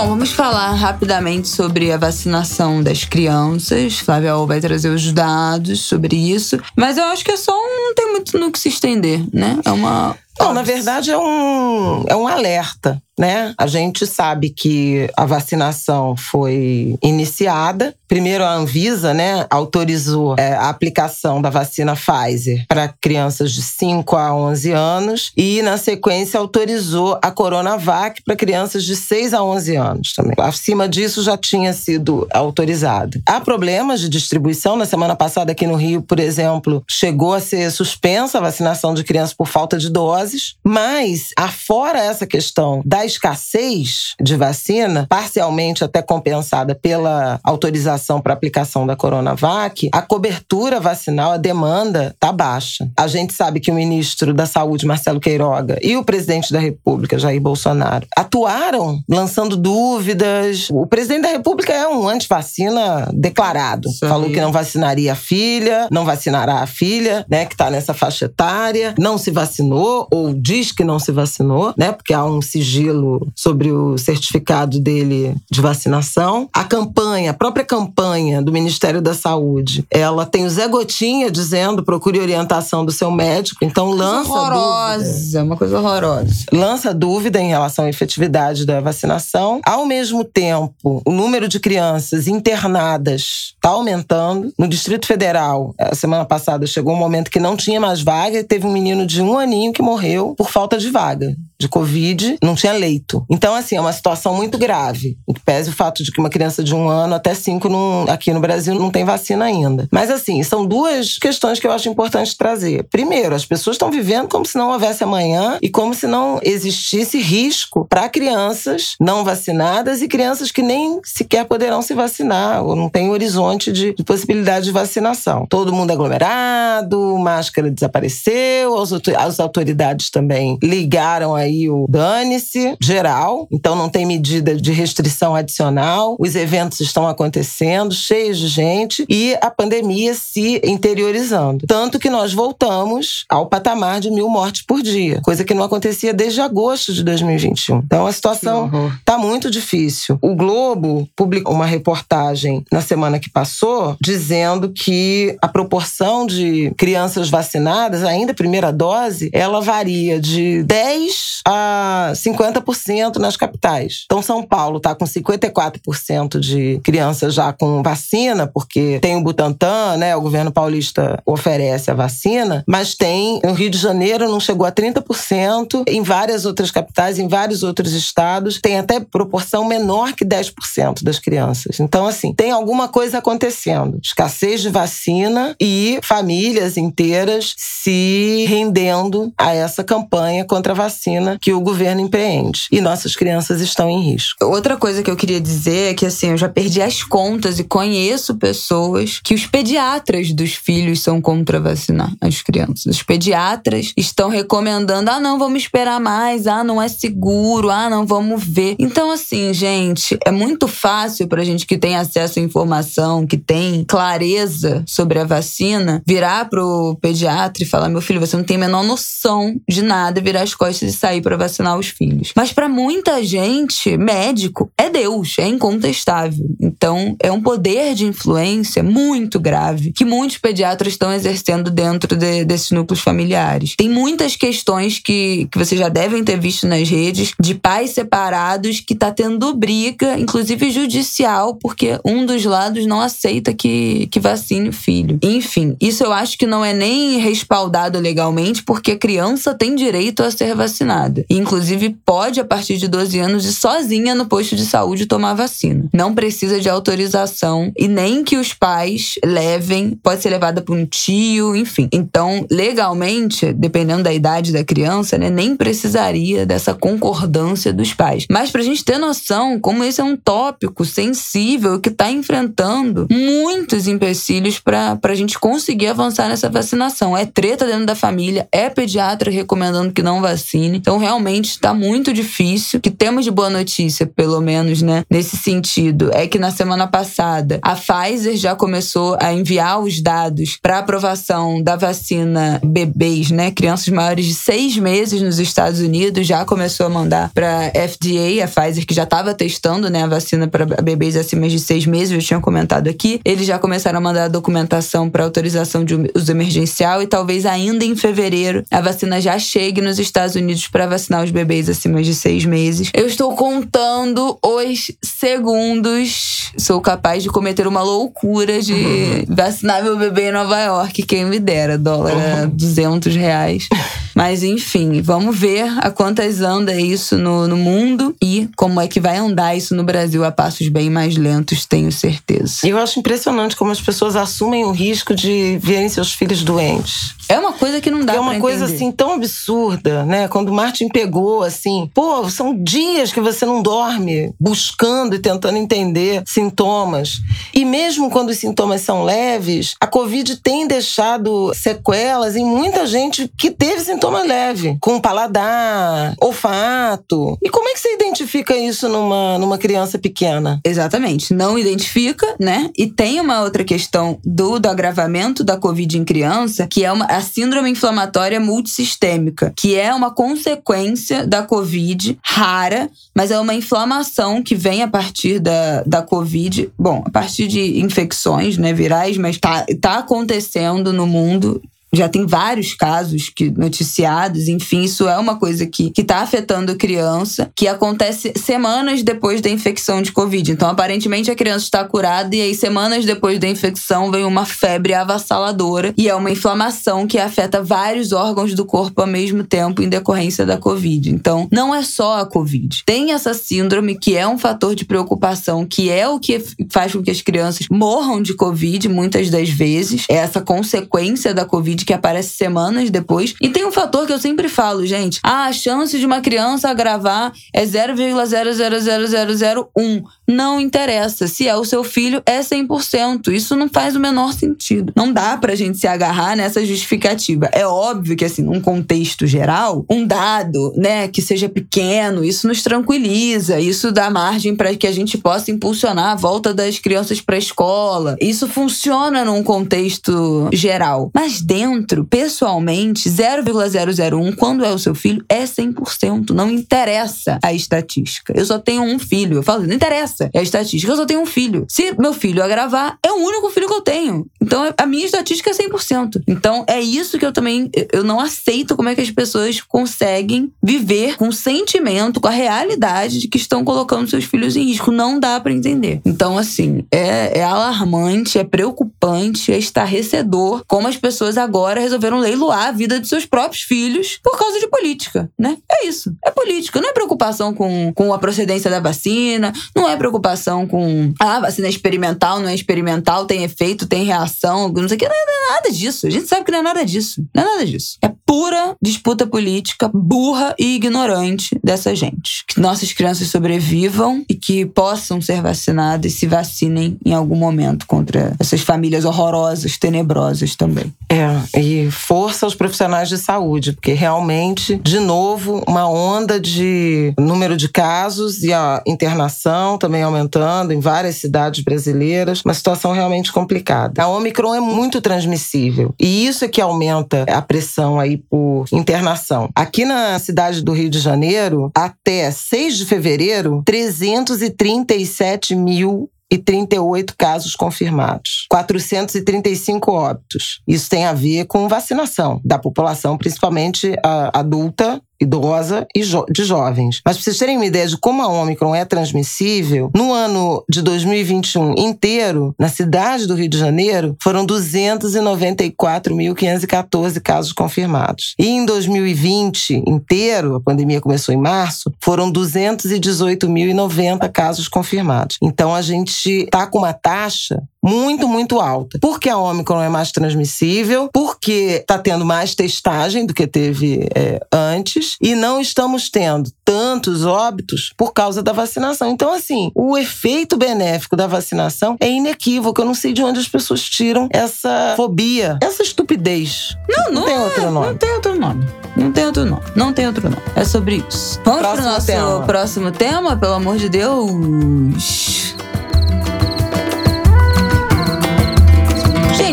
Bom, vamos falar rapidamente sobre a vacinação das crianças. Flávia vai trazer os dados sobre isso. Mas eu acho que é só um. Não tem muito no que se estender, né? É uma. Não, na verdade é um, é um alerta né? A gente sabe que a vacinação foi iniciada. Primeiro, a Anvisa, né, autorizou é, a aplicação da vacina Pfizer para crianças de 5 a 11 anos e, na sequência, autorizou a Coronavac para crianças de 6 a 11 anos também. Acima disso, já tinha sido autorizado. Há problemas de distribuição. Na semana passada, aqui no Rio, por exemplo, chegou a ser suspensa a vacinação de crianças por falta de doses, mas, afora essa questão da escassez de vacina, parcialmente até compensada pela autorização para aplicação da Coronavac, a cobertura vacinal, a demanda está baixa. A gente sabe que o ministro da Saúde, Marcelo Queiroga, e o presidente da República, Jair Bolsonaro, atuaram lançando dúvidas. O presidente da República é um antivacina declarado. Falou que não vacinaria a filha, não vacinará a filha, né, que está nessa faixa etária, não se vacinou ou diz que não se vacinou, né, porque há um sigilo sobre o certificado dele de vacinação. A campanha, a própria campanha do Ministério da Saúde, ela tem o Zé Gotinha dizendo procure orientação do seu médico. Então lança horrorosa, dúvida. uma coisa horrorosa. Lança dúvida em relação à efetividade da vacinação. Ao mesmo tempo, o número de crianças internadas está aumentando. No Distrito Federal, a semana passada chegou um momento que não tinha mais vaga e teve um menino de um aninho que morreu por falta de vaga de Covid, não tinha leito. Então, assim, é uma situação muito grave. Pese o fato de que uma criança de um ano até cinco não, aqui no Brasil não tem vacina ainda. Mas, assim, são duas questões que eu acho importante trazer. Primeiro, as pessoas estão vivendo como se não houvesse amanhã e como se não existisse risco para crianças não vacinadas e crianças que nem sequer poderão se vacinar ou não tem horizonte de, de possibilidade de vacinação. Todo mundo aglomerado, máscara desapareceu, as autoridades também ligaram aí aí o dane-se geral, então não tem medida de restrição adicional, os eventos estão acontecendo, cheios de gente e a pandemia se interiorizando. Tanto que nós voltamos ao patamar de mil mortes por dia, coisa que não acontecia desde agosto de 2021. Então a situação está muito difícil. O Globo publicou uma reportagem na semana que passou dizendo que a proporção de crianças vacinadas, ainda primeira dose, ela varia de 10 a 50% nas capitais. Então, São Paulo está com 54% de crianças já com vacina, porque tem o Butantan, né? O governo paulista oferece a vacina, mas tem, no Rio de Janeiro não chegou a 30%, em várias outras capitais, em vários outros estados, tem até proporção menor que 10% das crianças. Então, assim, tem alguma coisa acontecendo. Escassez de vacina e famílias inteiras se rendendo a essa campanha contra a vacina que o governo empreende. E nossas crianças estão em risco. Outra coisa que eu queria dizer é que, assim, eu já perdi as contas e conheço pessoas que os pediatras dos filhos são contra vacinar as crianças. Os pediatras estão recomendando: ah, não, vamos esperar mais, ah, não é seguro, ah, não, vamos ver. Então, assim, gente, é muito fácil pra gente que tem acesso à informação, que tem clareza sobre a vacina, virar pro pediatra e falar: meu filho, você não tem a menor noção de nada, virar as costas e sair sair para vacinar os filhos. Mas para muita gente, médico é Deus, é incontestável. Então, é um poder de influência muito grave que muitos pediatras estão exercendo dentro de, desses núcleos familiares. Tem muitas questões que, que vocês já devem ter visto nas redes de pais separados que tá tendo briga, inclusive judicial, porque um dos lados não aceita que, que vacine o filho. Enfim, isso eu acho que não é nem respaldado legalmente, porque a criança tem direito a ser vacinada. Inclusive, pode, a partir de 12 anos, ir sozinha no posto de saúde tomar vacina. Não precisa de autorização e nem que os pais levem, pode ser levada por um tio, enfim. Então, legalmente, dependendo da idade da criança, né, nem precisaria dessa concordância dos pais. Mas pra gente ter noção como esse é um tópico sensível que está enfrentando muitos empecilhos para a gente conseguir avançar nessa vacinação. É treta dentro da família, é pediatra recomendando que não vacine. Então, realmente está muito difícil. Que temos de boa notícia, pelo menos, né, nesse sentido, é que na semana passada a Pfizer já começou a enviar os dados para aprovação da vacina bebês, né, crianças maiores de seis meses nos Estados Unidos, já começou a mandar para FDA, a Pfizer que já estava testando, né, a vacina para bebês acima de seis meses, eu tinha comentado aqui. Eles já começaram a mandar a documentação para autorização de uso emergencial e talvez ainda em fevereiro a vacina já chegue nos Estados Unidos para vacinar os bebês acima de seis meses. Eu estou contando os segundos. Sou capaz de cometer uma loucura de uhum. vacinar meu bebê em Nova York. Quem me dera, dólar uhum. a 200 reais. Mas enfim, vamos ver a quantas anda isso no, no mundo e como é que vai andar isso no Brasil a passos bem mais lentos, tenho certeza. Eu acho impressionante como as pessoas assumem o risco de verem seus filhos doentes. É uma coisa que não dá É uma coisa entender. assim tão absurda, né? Quando o Martin pegou assim, pô, são dias que você não dorme buscando e tentando entender sintomas. E mesmo quando os sintomas são leves, a Covid tem deixado sequelas em muita gente que teve sintoma leve, com paladar, olfato. E como é que você identifica isso numa, numa criança pequena? Exatamente. Não identifica, né? E tem uma outra questão do, do agravamento da Covid em criança, que é uma a síndrome inflamatória multissistêmica, que é uma consequência da Covid rara, mas é uma inflamação que vem a partir da, da Covid. Bom, a partir de infecções né, virais, mas tá, tá acontecendo no mundo já tem vários casos que noticiados, enfim, isso é uma coisa que está afetando a criança, que acontece semanas depois da infecção de Covid. Então, aparentemente, a criança está curada e aí, semanas depois da infecção, vem uma febre avassaladora e é uma inflamação que afeta vários órgãos do corpo ao mesmo tempo em decorrência da Covid. Então, não é só a Covid. Tem essa síndrome que é um fator de preocupação, que é o que faz com que as crianças morram de Covid muitas das vezes, é essa consequência da Covid que aparece semanas depois. E tem um fator que eu sempre falo, gente. A chance de uma criança agravar é 0,00001. Não interessa. Se é o seu filho, é 100%. Isso não faz o menor sentido. Não dá pra gente se agarrar nessa justificativa. É óbvio que, assim, num contexto geral, um dado, né, que seja pequeno, isso nos tranquiliza. Isso dá margem para que a gente possa impulsionar a volta das crianças para a escola. Isso funciona num contexto geral. Mas dentro dentro, pessoalmente, 0,001, quando é o seu filho, é 100%. Não interessa a estatística. Eu só tenho um filho. Eu falo, não interessa. É a estatística, eu só tenho um filho. Se meu filho agravar, é o único filho que eu tenho. Então, a minha estatística é 100%. Então, é isso que eu também eu não aceito como é que as pessoas conseguem viver com o sentimento, com a realidade de que estão colocando seus filhos em risco. Não dá para entender. Então, assim, é, é alarmante, é preocupante, é estarrecedor como as pessoas agora agora resolveram leiloar a vida de seus próprios filhos por causa de política, né? É isso. É política. Não é preocupação com, com a procedência da vacina, não é preocupação com ah, a vacina é experimental, não é experimental, tem efeito, tem reação, não sei o que. Não é nada disso. A gente sabe que não é nada disso. Não é nada disso. É pura disputa política burra e ignorante dessa gente. Que nossas crianças sobrevivam e que possam ser vacinadas e se vacinem em algum momento contra essas famílias horrorosas, tenebrosas também. É, e força aos profissionais de saúde, porque realmente, de novo, uma onda de número de casos e a internação também aumentando em várias cidades brasileiras, uma situação realmente complicada. A Omicron é muito transmissível e isso é que aumenta a pressão aí por internação. Aqui na cidade do Rio de Janeiro, até 6 de fevereiro, 337 mil e 38 casos confirmados, 435 óbitos. Isso tem a ver com vacinação da população, principalmente adulta idosa e jo de jovens. Mas para vocês terem uma ideia de como a Omicron é transmissível, no ano de 2021 inteiro, na cidade do Rio de Janeiro, foram 294.514 casos confirmados. E em 2020 inteiro, a pandemia começou em março, foram 218.090 casos confirmados. Então a gente está com uma taxa muito, muito alta. Porque a Omicron é mais transmissível, porque está tendo mais testagem do que teve é, antes, e não estamos tendo tantos óbitos por causa da vacinação. Então, assim, o efeito benéfico da vacinação é inequívoco. Eu não sei de onde as pessoas tiram essa fobia, essa estupidez. Não, não, não tem é, outro nome. Não tem outro nome. Não tem outro nome. Não tem outro nome. É sobre isso. Vamos próximo pro nosso tema. próximo tema, pelo amor de Deus.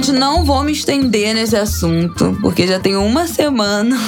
Gente, não vou me estender nesse assunto, porque já tem uma semana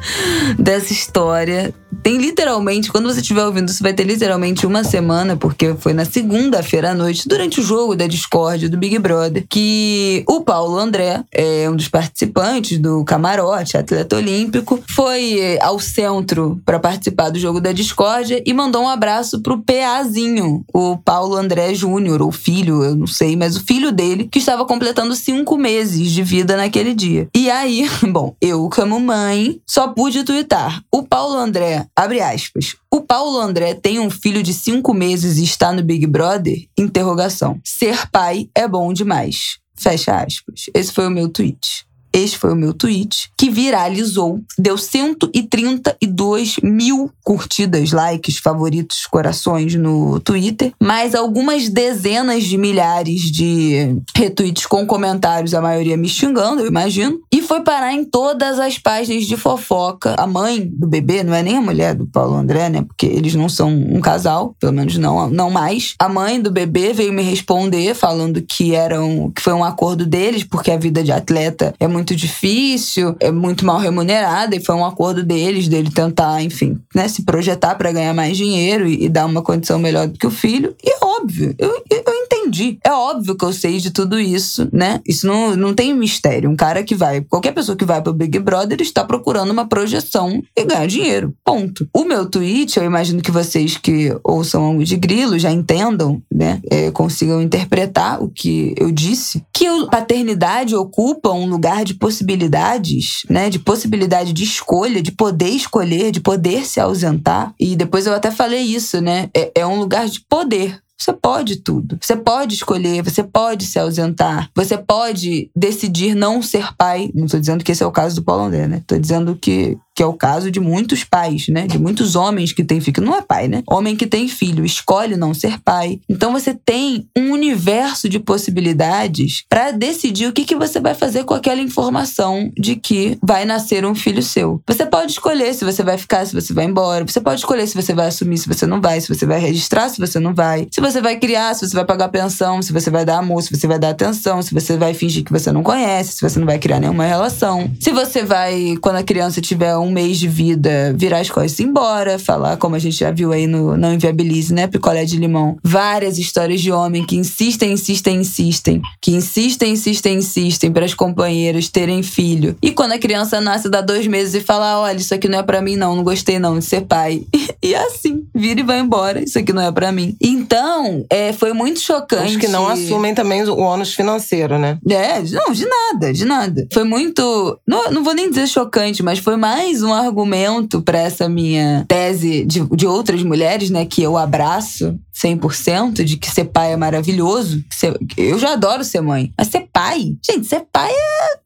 dessa história. Tem literalmente, quando você estiver ouvindo isso, vai ter literalmente uma semana, porque foi na segunda-feira à noite, durante o jogo da Discord do Big Brother, que o Paulo André, é um dos participantes do camarote, atleta olímpico, foi ao centro para participar do jogo da Discord e mandou um abraço pro PAzinho, o Paulo André Júnior, ou filho, eu não sei, mas o filho dele, que estava completando cinco meses de vida naquele dia. E aí, bom, eu, como mãe, só pude twittar. O Paulo André Abre aspas. O Paulo André tem um filho de cinco meses e está no Big Brother? Interrogação. Ser pai é bom demais. Fecha aspas. Esse foi o meu tweet. Este foi o meu tweet, que viralizou, deu 132 mil curtidas, likes, favoritos, corações no Twitter, mais algumas dezenas de milhares de retweets com comentários, a maioria me xingando, eu imagino, e foi parar em todas as páginas de fofoca. A mãe do bebê, não é nem a mulher do Paulo André, né? Porque eles não são um casal, pelo menos não, não mais. A mãe do bebê veio me responder falando que eram que foi um acordo deles, porque a vida de atleta é muito difícil, é muito mal remunerada, e foi um acordo deles, dele tentar, enfim, né, se projetar para ganhar mais dinheiro e, e, dar uma condição melhor do que o filho. E é óbvio, eu, eu entendi. É óbvio que eu sei de tudo isso, né? Isso não, não tem mistério. Um cara que vai, qualquer pessoa que vai pro Big Brother está procurando uma projeção e ganhar dinheiro. Ponto. O meu tweet, eu imagino que vocês que ouçam de grilo já entendam, né? É, consigam interpretar o que eu disse. Que a paternidade ocupa um lugar de de possibilidades, né? De possibilidade de escolha, de poder escolher, de poder se ausentar. E depois eu até falei isso, né? É, é um lugar de poder. Você pode tudo. Você pode escolher, você pode se ausentar, você pode decidir não ser pai. Não estou dizendo que esse é o caso do Paulo André, né? Estou dizendo que que é o caso de muitos pais, né? De muitos homens que têm filho. Não é pai, né? Homem que tem filho, escolhe não ser pai. Então você tem um universo de possibilidades para decidir o que, que você vai fazer com aquela informação de que vai nascer um filho seu. Você pode escolher se você vai ficar, se você vai embora. Você pode escolher se você vai assumir, se você não vai, se você vai registrar, se você não vai. Se você vai criar, se você vai pagar pensão, se você vai dar amor, se você vai dar atenção, se você vai fingir que você não conhece, se você não vai criar nenhuma relação. Se você vai, quando a criança tiver um mês de vida, virar as costas e ir embora, falar, como a gente já viu aí no Não Inviabilize, né? Picolé de limão. Várias histórias de homem que insistem, insistem, insistem. Que insistem, insistem, insistem para as companheiras terem filho. E quando a criança nasce, dá dois meses e fala: olha, isso aqui não é para mim, não, não gostei não de ser pai. e é assim, vira e vai embora. Isso aqui não é para mim. Então, é, foi muito chocante. Acho que não assumem também o ônus financeiro, né? É, não, de nada, de nada. Foi muito. Não, não vou nem dizer chocante, mas foi mais mais um argumento para essa minha tese de, de outras mulheres, né, que eu abraço 100%, de que ser pai é maravilhoso. Ser, eu já adoro ser mãe. Mas ser pai, gente, ser pai é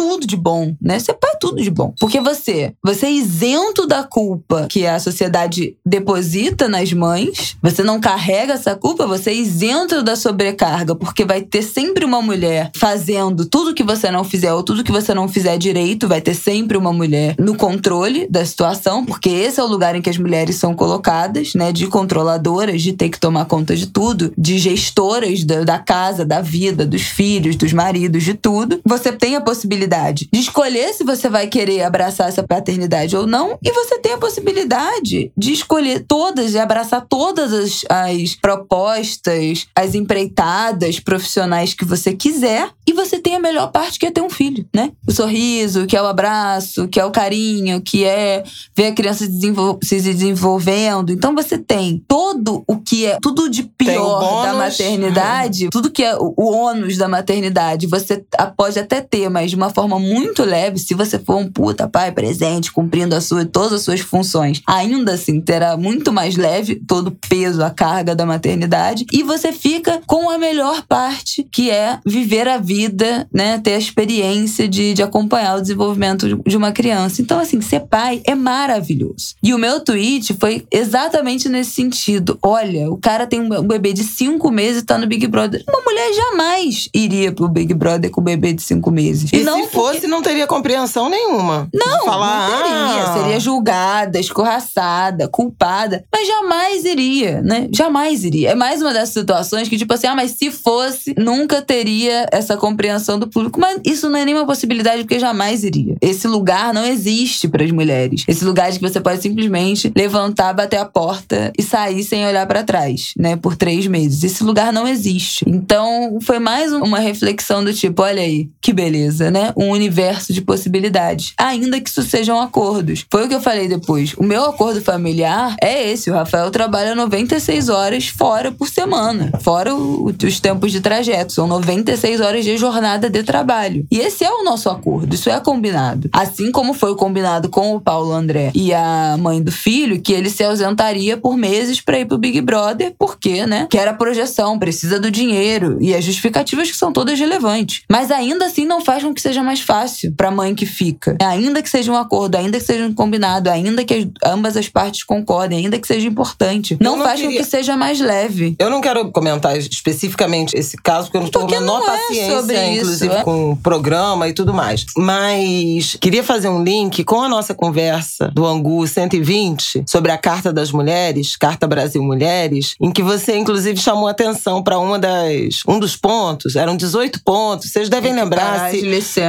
tudo de bom, né? É tudo de bom. Porque você, você é isento da culpa que a sociedade deposita nas mães, você não carrega essa culpa, você é isento da sobrecarga, porque vai ter sempre uma mulher fazendo tudo que você não fizer ou tudo que você não fizer direito, vai ter sempre uma mulher no controle da situação, porque esse é o lugar em que as mulheres são colocadas, né? De controladoras, de ter que tomar conta de tudo, de gestoras da, da casa, da vida, dos filhos, dos maridos, de tudo. Você tem a possibilidade possibilidade de escolher se você vai querer abraçar essa paternidade ou não, e você tem a possibilidade de escolher todas, de abraçar todas as, as propostas, as empreitadas profissionais que você quiser, e você tem a melhor parte que é ter um filho, né? O sorriso, que é o abraço, que é o carinho, que é ver a criança se, desenvol se desenvolvendo. Então você tem todo o que é tudo de pior da maternidade, tudo que é o, o ônus da maternidade, você pode até ter, mas de uma forma muito leve, se você for um puta pai presente, cumprindo a sua, todas as suas funções, ainda assim terá muito mais leve todo o peso, a carga da maternidade, e você fica com a melhor parte, que é viver a vida, né? Ter a experiência de, de acompanhar o desenvolvimento de uma criança. Então, assim, ser pai é maravilhoso. E o meu tweet foi exatamente nesse sentido. Olha, o cara tem um bebê de cinco meses e tá no Big Brother. Uma mulher jamais iria pro Big Brother com um bebê de cinco meses. E, e não se fosse, porque... não teria compreensão nenhuma. Não, falar, não teria. Ah... Seria julgada, escorraçada, culpada. Mas jamais iria, né? Jamais iria. É mais uma dessas situações que, tipo assim, ah, mas se fosse, nunca teria essa compreensão do público. Mas isso não é nenhuma possibilidade, porque jamais iria. Esse lugar não existe para as mulheres. Esse lugar de que você pode simplesmente levantar, bater a porta e sair sem olhar para trás, né? Por três meses. Esse lugar não existe. Então, foi mais uma reflexão do tipo: olha aí, que beleza, né? Um universo de possibilidades. Ainda que isso sejam acordos. Foi o que eu falei depois. O meu acordo familiar é esse. O Rafael trabalha 96 horas fora por semana. Fora o, os tempos de trajeto. São 96 horas de jornada de trabalho. E esse é o nosso acordo. Isso é combinado. Assim como foi combinado com o Paulo André e a mãe do filho, que ele se ausentaria por meses para ir pro Big Brother, porque, né? Que era projeção, precisa do dinheiro. E as justificativas que são todas relevantes. Mas ainda assim não faz com que seja mais fácil pra mãe que fica. Ainda que seja um acordo, ainda que seja um combinado, ainda que ambas as partes concordem, ainda que seja importante. Não, não faz queria... com que seja mais leve. Eu não quero comentar especificamente esse caso, porque eu não estou com a menor é paciência, inclusive com o programa e tudo mais. Mas queria fazer um link com a nossa conversa do Angu 120 sobre a Carta das Mulheres, Carta Brasil Mulheres, em que você, inclusive, chamou atenção para uma das um dos pontos, eram 18 pontos, vocês devem lembrar. Se...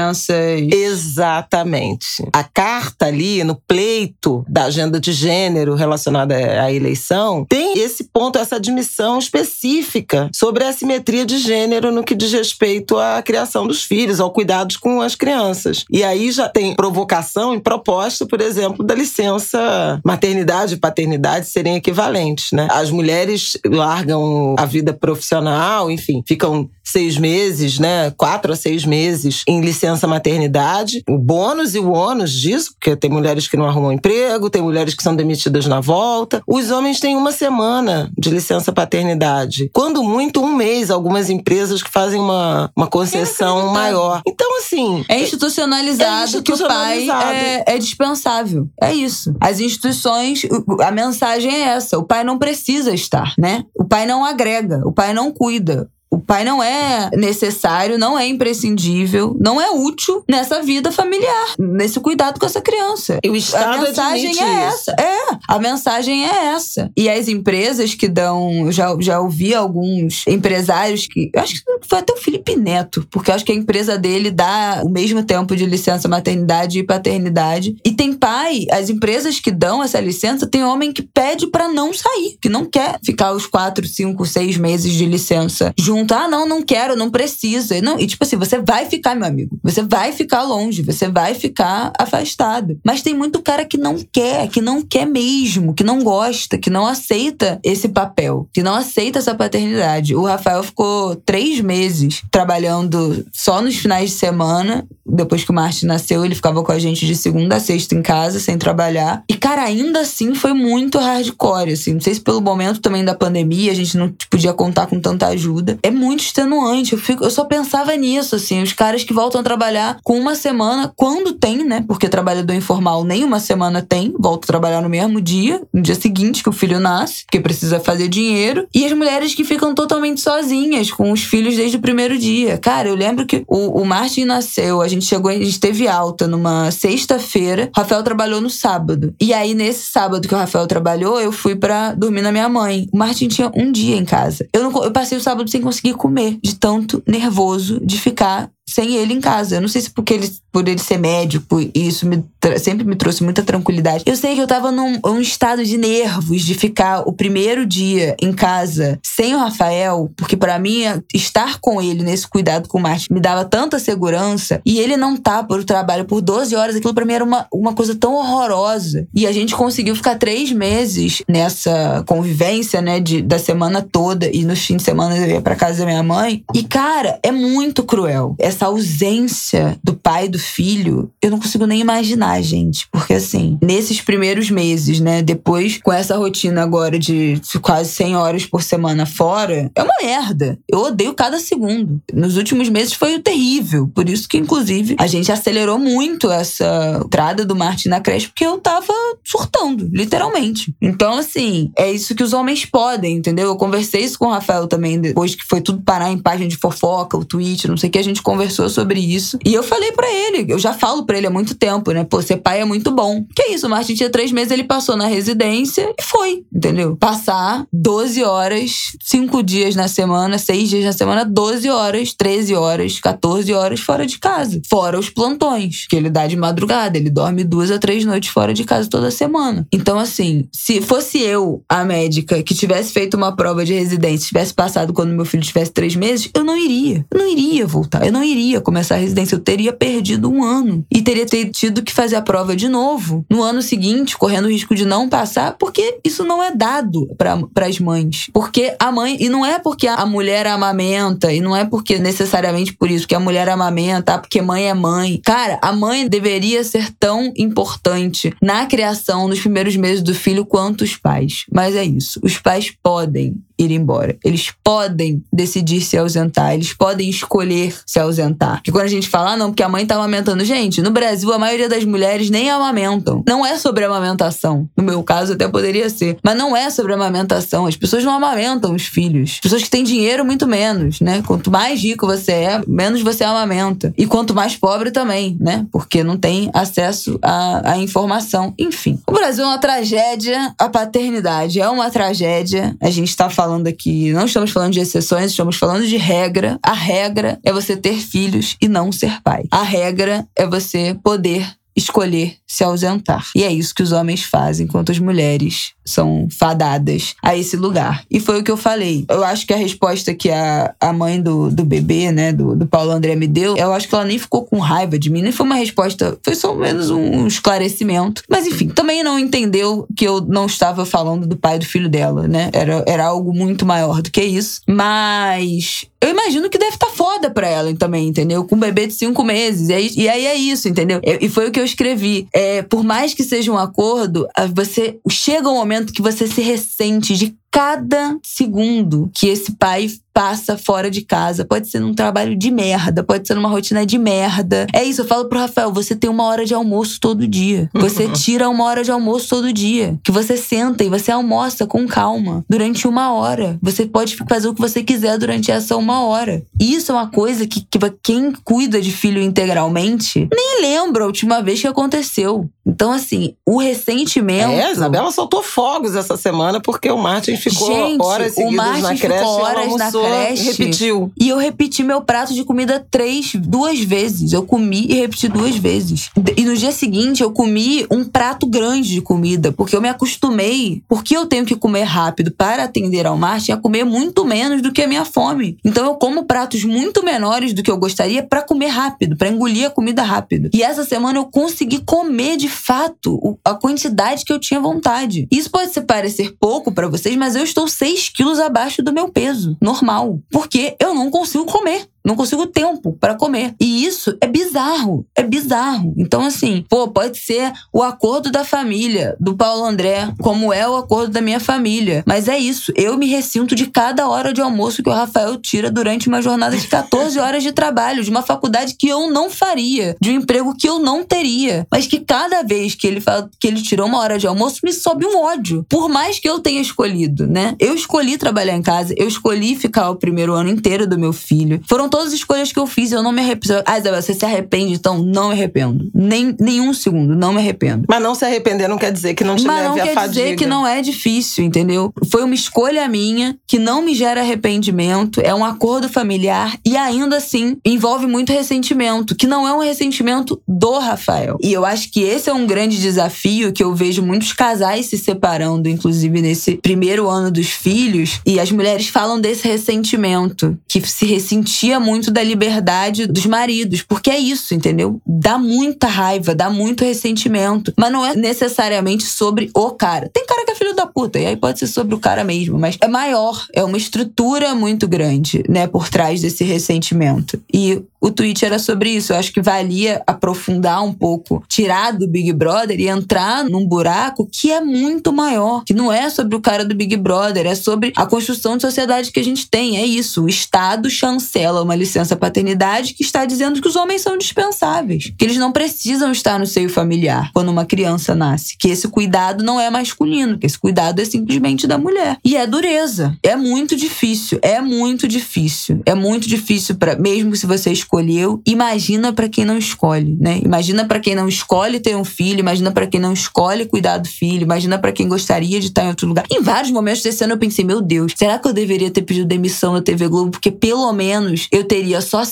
licenças. Exatamente. A carta ali, no pleito da agenda de gênero relacionada à eleição, tem esse ponto, essa admissão específica sobre a assimetria de gênero no que diz respeito à criação dos filhos, ao cuidado com as crianças. E aí já tem provocação e proposta, por exemplo, da licença maternidade e paternidade serem equivalentes, né? As mulheres largam a vida profissional, enfim, ficam seis meses, né? Quatro a seis meses em licença maternidade. O bônus e o ônus disso, porque tem mulheres que não arrumam emprego, tem mulheres que são demitidas na volta. Os homens têm uma semana de licença paternidade. Quando muito, um mês. Algumas empresas que fazem uma, uma concessão maior. Então, assim. É institucionalizado, é institucionalizado. que o pai é, é dispensável. É isso. As instituições, a mensagem é essa: o pai não precisa estar, né? O pai não agrega, o pai não cuida. O pai não é necessário, não é imprescindível, não é útil nessa vida familiar, nesse cuidado com essa criança. E o Estado a mensagem é essa. É, a mensagem é essa. E as empresas que dão, já, já ouvi alguns empresários que, acho que foi até o Felipe Neto, porque acho que a empresa dele dá o mesmo tempo de licença maternidade e paternidade. E tem pai, as empresas que dão essa licença, tem homem que pede para não sair, que não quer ficar os quatro, cinco, seis meses de licença junto pergunta: ah, não, não quero, não preciso. E, não, e tipo assim, você vai ficar, meu amigo. Você vai ficar longe, você vai ficar afastado. Mas tem muito cara que não quer, que não quer mesmo, que não gosta, que não aceita esse papel, que não aceita essa paternidade. O Rafael ficou três meses trabalhando só nos finais de semana. Depois que o Martin nasceu, ele ficava com a gente de segunda a sexta em casa, sem trabalhar. E, cara, ainda assim foi muito hardcore, assim. Não sei se pelo momento também da pandemia a gente não podia contar com tanta ajuda. É muito extenuante. Eu, fico, eu só pensava nisso, assim. Os caras que voltam a trabalhar com uma semana, quando tem, né? Porque trabalhador informal nem uma semana tem, volta a trabalhar no mesmo dia, no dia seguinte que o filho nasce, porque precisa fazer dinheiro. E as mulheres que ficam totalmente sozinhas, com os filhos desde o primeiro dia. Cara, eu lembro que o, o Martin nasceu, a gente chegou, a gente teve alta numa sexta-feira. Rafael trabalhou no sábado. E aí, nesse sábado que o Rafael trabalhou, eu fui para dormir na minha mãe. O Martin tinha um dia em casa. Eu, não, eu passei o sábado sem conseguir comer, de tanto nervoso de ficar sem ele em casa. Eu não sei se porque ele por ele ser médico, e isso me sempre me trouxe muita tranquilidade. Eu sei que eu tava num um estado de nervos de ficar o primeiro dia em casa sem o Rafael, porque para mim estar com ele nesse cuidado com o Martin me dava tanta segurança e ele não tá por trabalho por 12 horas, aquilo pra mim era uma, uma coisa tão horrorosa. E a gente conseguiu ficar três meses nessa convivência, né, de, da semana toda e nos fins de semana eu ia pra casa da minha mãe. E cara, é muito cruel. Essa ausência do pai e do filho, eu não consigo nem imaginar, gente. Porque assim, nesses primeiros meses, né, depois com essa rotina agora de quase 100 horas por semana fora, é uma merda. Eu odeio cada segundo. Nos últimos meses foi terrível. Por isso que, inclusive, a gente acelerou muito essa entrada do Martin na creche, porque eu tava surtando, literalmente. Então, assim, é isso que os homens podem, entendeu? Eu conversei isso com o Rafael também, depois que foi tudo parar em página de fofoca, o tweet, não sei o que, a gente conversou sobre isso. E eu falei para ele, eu já falo para ele há muito tempo, né? Pô, ser pai é muito bom. Que isso, o Martin tinha três meses, ele passou na residência e foi, entendeu? Passar 12 horas, 5 dias na semana, 6 dias na semana, 12 horas, 13 horas, 14 horas fora de casa. Fora os plantões, que ele dá de madrugada. Ele dorme duas a três noites fora de casa toda semana. Então, assim, se fosse eu, a médica, que tivesse feito uma prova de residência, tivesse passado quando meu filho tivesse três meses, eu não iria. Eu não iria voltar. Eu não iria começar a residência. Eu teria perdido um ano. E teria tido que fazer a prova de novo no ano seguinte, correndo o risco de não passar, porque isso não é dado para as mães. Porque a mãe. E não é porque a mulher amamenta, e não é porque necessariamente por isso que a mulher amamenta, porque mãe é mãe. Cara, a mãe deveria ser tão importante na criação nos primeiros meses do filho quanto os pais. Mas é isso. Os pais podem ir embora. Eles podem decidir se ausentar, eles podem escolher se ausentar. Porque quando a gente fala, ah, não, porque a mãe tá amamentando. Gente, no Brasil, a maioria das mulheres nem amamentam. Não é sobre amamentação. No meu caso, até poderia ser. Mas não é sobre amamentação. As pessoas não amamentam os filhos. As pessoas que têm dinheiro, muito menos, né? Quanto mais rico você é, menos você amamenta. E quanto mais pobre também, né? Porque não tem acesso à, à informação. Enfim. O Brasil é uma tragédia. A paternidade é uma tragédia. A gente tá falando falando aqui, não estamos falando de exceções, estamos falando de regra. A regra é você ter filhos e não ser pai. A regra é você poder escolher se ausentar. E é isso que os homens fazem, enquanto as mulheres são fadadas a esse lugar. E foi o que eu falei. Eu acho que a resposta que a, a mãe do, do bebê, né, do, do Paulo André me deu, eu acho que ela nem ficou com raiva de mim, nem foi uma resposta, foi só menos um esclarecimento. Mas enfim, também não entendeu que eu não estava falando do pai do filho dela, né? Era, era algo muito maior do que isso. Mas eu imagino que deve estar tá foda pra ela também, entendeu? Com um bebê de cinco meses. E aí, e aí é isso, entendeu? E foi o que eu escrevi. É, por mais que seja um acordo, você chega um momento que você se ressente de cada segundo que esse pai passa fora de casa. Pode ser num trabalho de merda, pode ser numa rotina de merda. É isso, eu falo pro Rafael, você tem uma hora de almoço todo dia. Você tira uma hora de almoço todo dia. Que você senta e você almoça com calma durante uma hora. Você pode fazer o que você quiser durante essa uma hora. Isso é uma coisa que, que quem cuida de filho integralmente nem lembra a última vez que aconteceu. Então, assim, o ressentimento. É, a Isabela soltou fogos essa semana porque o Martin ficou Gente, horas seguidas o Martin na creche. Ficou horas na creche. Repetiu. E eu repeti meu prato de comida três, duas vezes. Eu comi e repeti duas vezes. E no dia seguinte eu comi um prato grande de comida, porque eu me acostumei, porque eu tenho que comer rápido para atender ao Martin, a comer muito menos do que a minha fome. Então eu como pratos muito menores do que eu gostaria para comer rápido, para engolir a comida rápido. E essa semana eu consegui comer de fato a quantidade que eu tinha vontade. Isso pode parecer pouco para vocês, mas eu estou 6 quilos abaixo do meu peso normal. Porque eu não consigo comer. Não consigo tempo para comer. E isso é bizarro. É bizarro. Então, assim, pô, pode ser o acordo da família do Paulo André, como é o acordo da minha família. Mas é isso. Eu me ressinto de cada hora de almoço que o Rafael tira durante uma jornada de 14 horas de trabalho, de uma faculdade que eu não faria, de um emprego que eu não teria. Mas que cada vez que ele fala que ele tirou uma hora de almoço, me sobe um ódio. Por mais que eu tenha escolhido, né? Eu escolhi trabalhar em casa, eu escolhi ficar o primeiro ano inteiro do meu filho. Foram todas as escolhas que eu fiz, eu não me arrependo. Ah, Isabel, você se arrepende? Então, não me arrependo. Nem, nenhum segundo, não me arrependo. Mas não se arrepender não quer dizer que não te Mas leve não a quer dizer que não é difícil, entendeu? Foi uma escolha minha que não me gera arrependimento, é um acordo familiar e ainda assim envolve muito ressentimento, que não é um ressentimento do Rafael. E eu acho que esse é um grande desafio que eu vejo muitos casais se separando, inclusive nesse primeiro ano dos filhos, e as mulheres falam desse ressentimento, que se ressentia muito da liberdade dos maridos, porque é isso, entendeu? Dá muita raiva, dá muito ressentimento, mas não é necessariamente sobre o cara. Tem cara que é filho da puta, e aí pode ser sobre o cara mesmo, mas é maior, é uma estrutura muito grande, né, por trás desse ressentimento. E o tweet era sobre isso. Eu acho que valia aprofundar um pouco, tirar do Big Brother e entrar num buraco que é muito maior. Que não é sobre o cara do Big Brother, é sobre a construção de sociedade que a gente tem. É isso. O Estado chancela uma licença paternidade que está dizendo que os homens são dispensáveis. Que eles não precisam estar no seio familiar quando uma criança nasce. Que esse cuidado não é masculino, que esse cuidado é simplesmente da mulher. E é dureza. É muito difícil. É muito difícil. É muito difícil para mesmo se você escolheu, imagina para quem não escolhe, né? Imagina para quem não escolhe ter um filho, imagina para quem não escolhe cuidar do filho, imagina para quem gostaria de estar em outro lugar. Em vários momentos desse ano eu pensei, meu Deus, será que eu deveria ter pedido demissão da TV Globo? Porque pelo menos eu teria só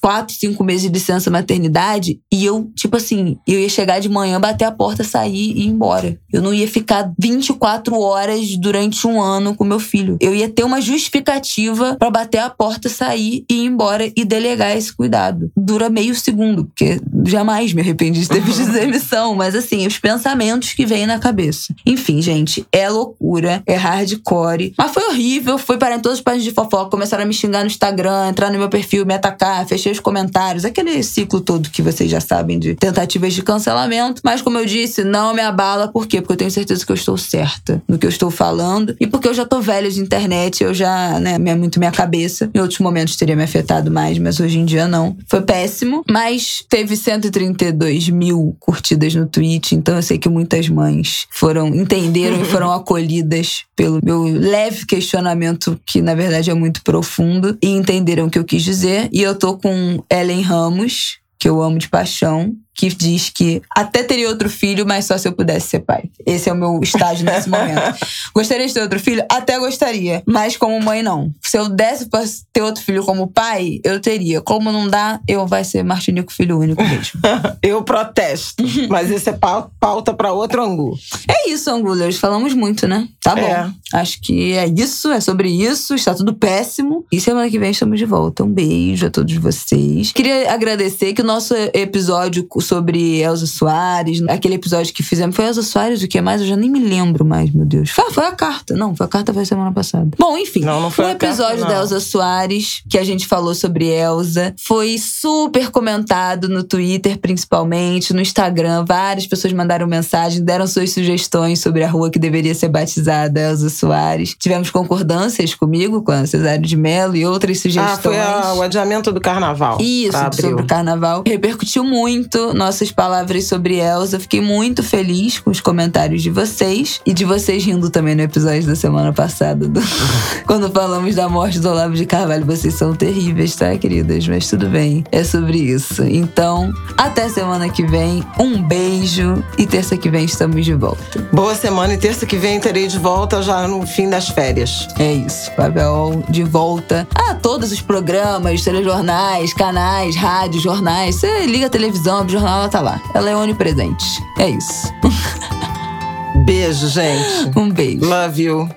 quatro, cinco meses de licença maternidade e eu, tipo assim, eu ia chegar de manhã, bater a porta, sair e ir embora. Eu não ia ficar 24 horas durante um ano com meu filho. Eu ia ter uma justificativa para bater a porta, sair e ir embora e delegar esse cuidado. Dura meio segundo, porque jamais me arrependi de ter pedido demissão, mas assim, os pensamentos que vêm na cabeça. Enfim, gente, é loucura, é hardcore, mas foi horrível, foi para em todas as páginas de fofoca, começaram a me xingar no Instagram, entrar no meu perfil, me atacar, fechei os comentários, aquele ciclo todo que vocês já sabem de tentativas de cancelamento. Mas, como eu disse, não me abala. Por quê? Porque eu tenho certeza que eu estou certa no que eu estou falando. E porque eu já tô velha de internet, eu já, né, é muito minha cabeça. Em outros momentos teria me afetado mais, mas hoje em dia não. Foi péssimo. Mas teve 132 mil curtidas no tweet, então eu sei que muitas mães foram, entenderam e foram acolhidas pelo meu leve questionamento, que na verdade é muito profundo, e entenderam o que eu quis dizer. E eu tô com Ellen Ramos, que eu amo de paixão, que diz que até teria outro filho, mas só se eu pudesse ser pai. Esse é o meu estágio nesse momento. Gostaria de ter outro filho? Até gostaria, mas como mãe não. Se eu desse pra ter outro filho como pai, eu teria. Como não dá, eu vai ser Martinico filho único mesmo. eu protesto, mas esse é pau- pauta para outro angu. É isso, Angulers. Falamos muito, né? Tá bom. É. Acho que é isso, é sobre isso. Está tudo péssimo. E semana que vem estamos de volta. Um beijo a todos vocês. Queria agradecer que o nosso episódio sobre Elza Soares, aquele episódio que fizemos, foi Elza Soares, o que mais? Eu já nem me lembro mais, meu Deus. Foi, foi a carta. Não, foi a carta foi semana passada. Bom, enfim. Não, não foi o carta, episódio não. da Elza Soares, que a gente falou sobre Elza, foi super comentado no Twitter, principalmente, no Instagram. Várias pessoas mandaram mensagem, deram suas sugestões sobre a rua que deveria ser batizada Elza Soares. Tivemos concordâncias comigo, com a Cesário de Mello e outras sugestões. Ah, foi a- o adiamento do carnaval. Isso, sobre o carnaval. Repercutiu muito nossas palavras sobre Elsa. Fiquei muito feliz com os comentários de vocês. E de vocês rindo também no episódio da semana passada. do- Quando falamos da morte do Olavo de Carvalho. Vocês são terríveis, tá, queridas? Mas tudo bem. É sobre isso. Então, até semana que vem. Um beijo. E terça que vem estamos de volta. Boa semana e terça que vem terei de volta já no fim das férias. É isso. Pavel de volta a todos os programas, telejornais, canais, rádios, jornais. Você liga a televisão, abre jornal, ela tá lá. Ela é onipresente. É isso. Beijo, gente. Um beijo. Love you.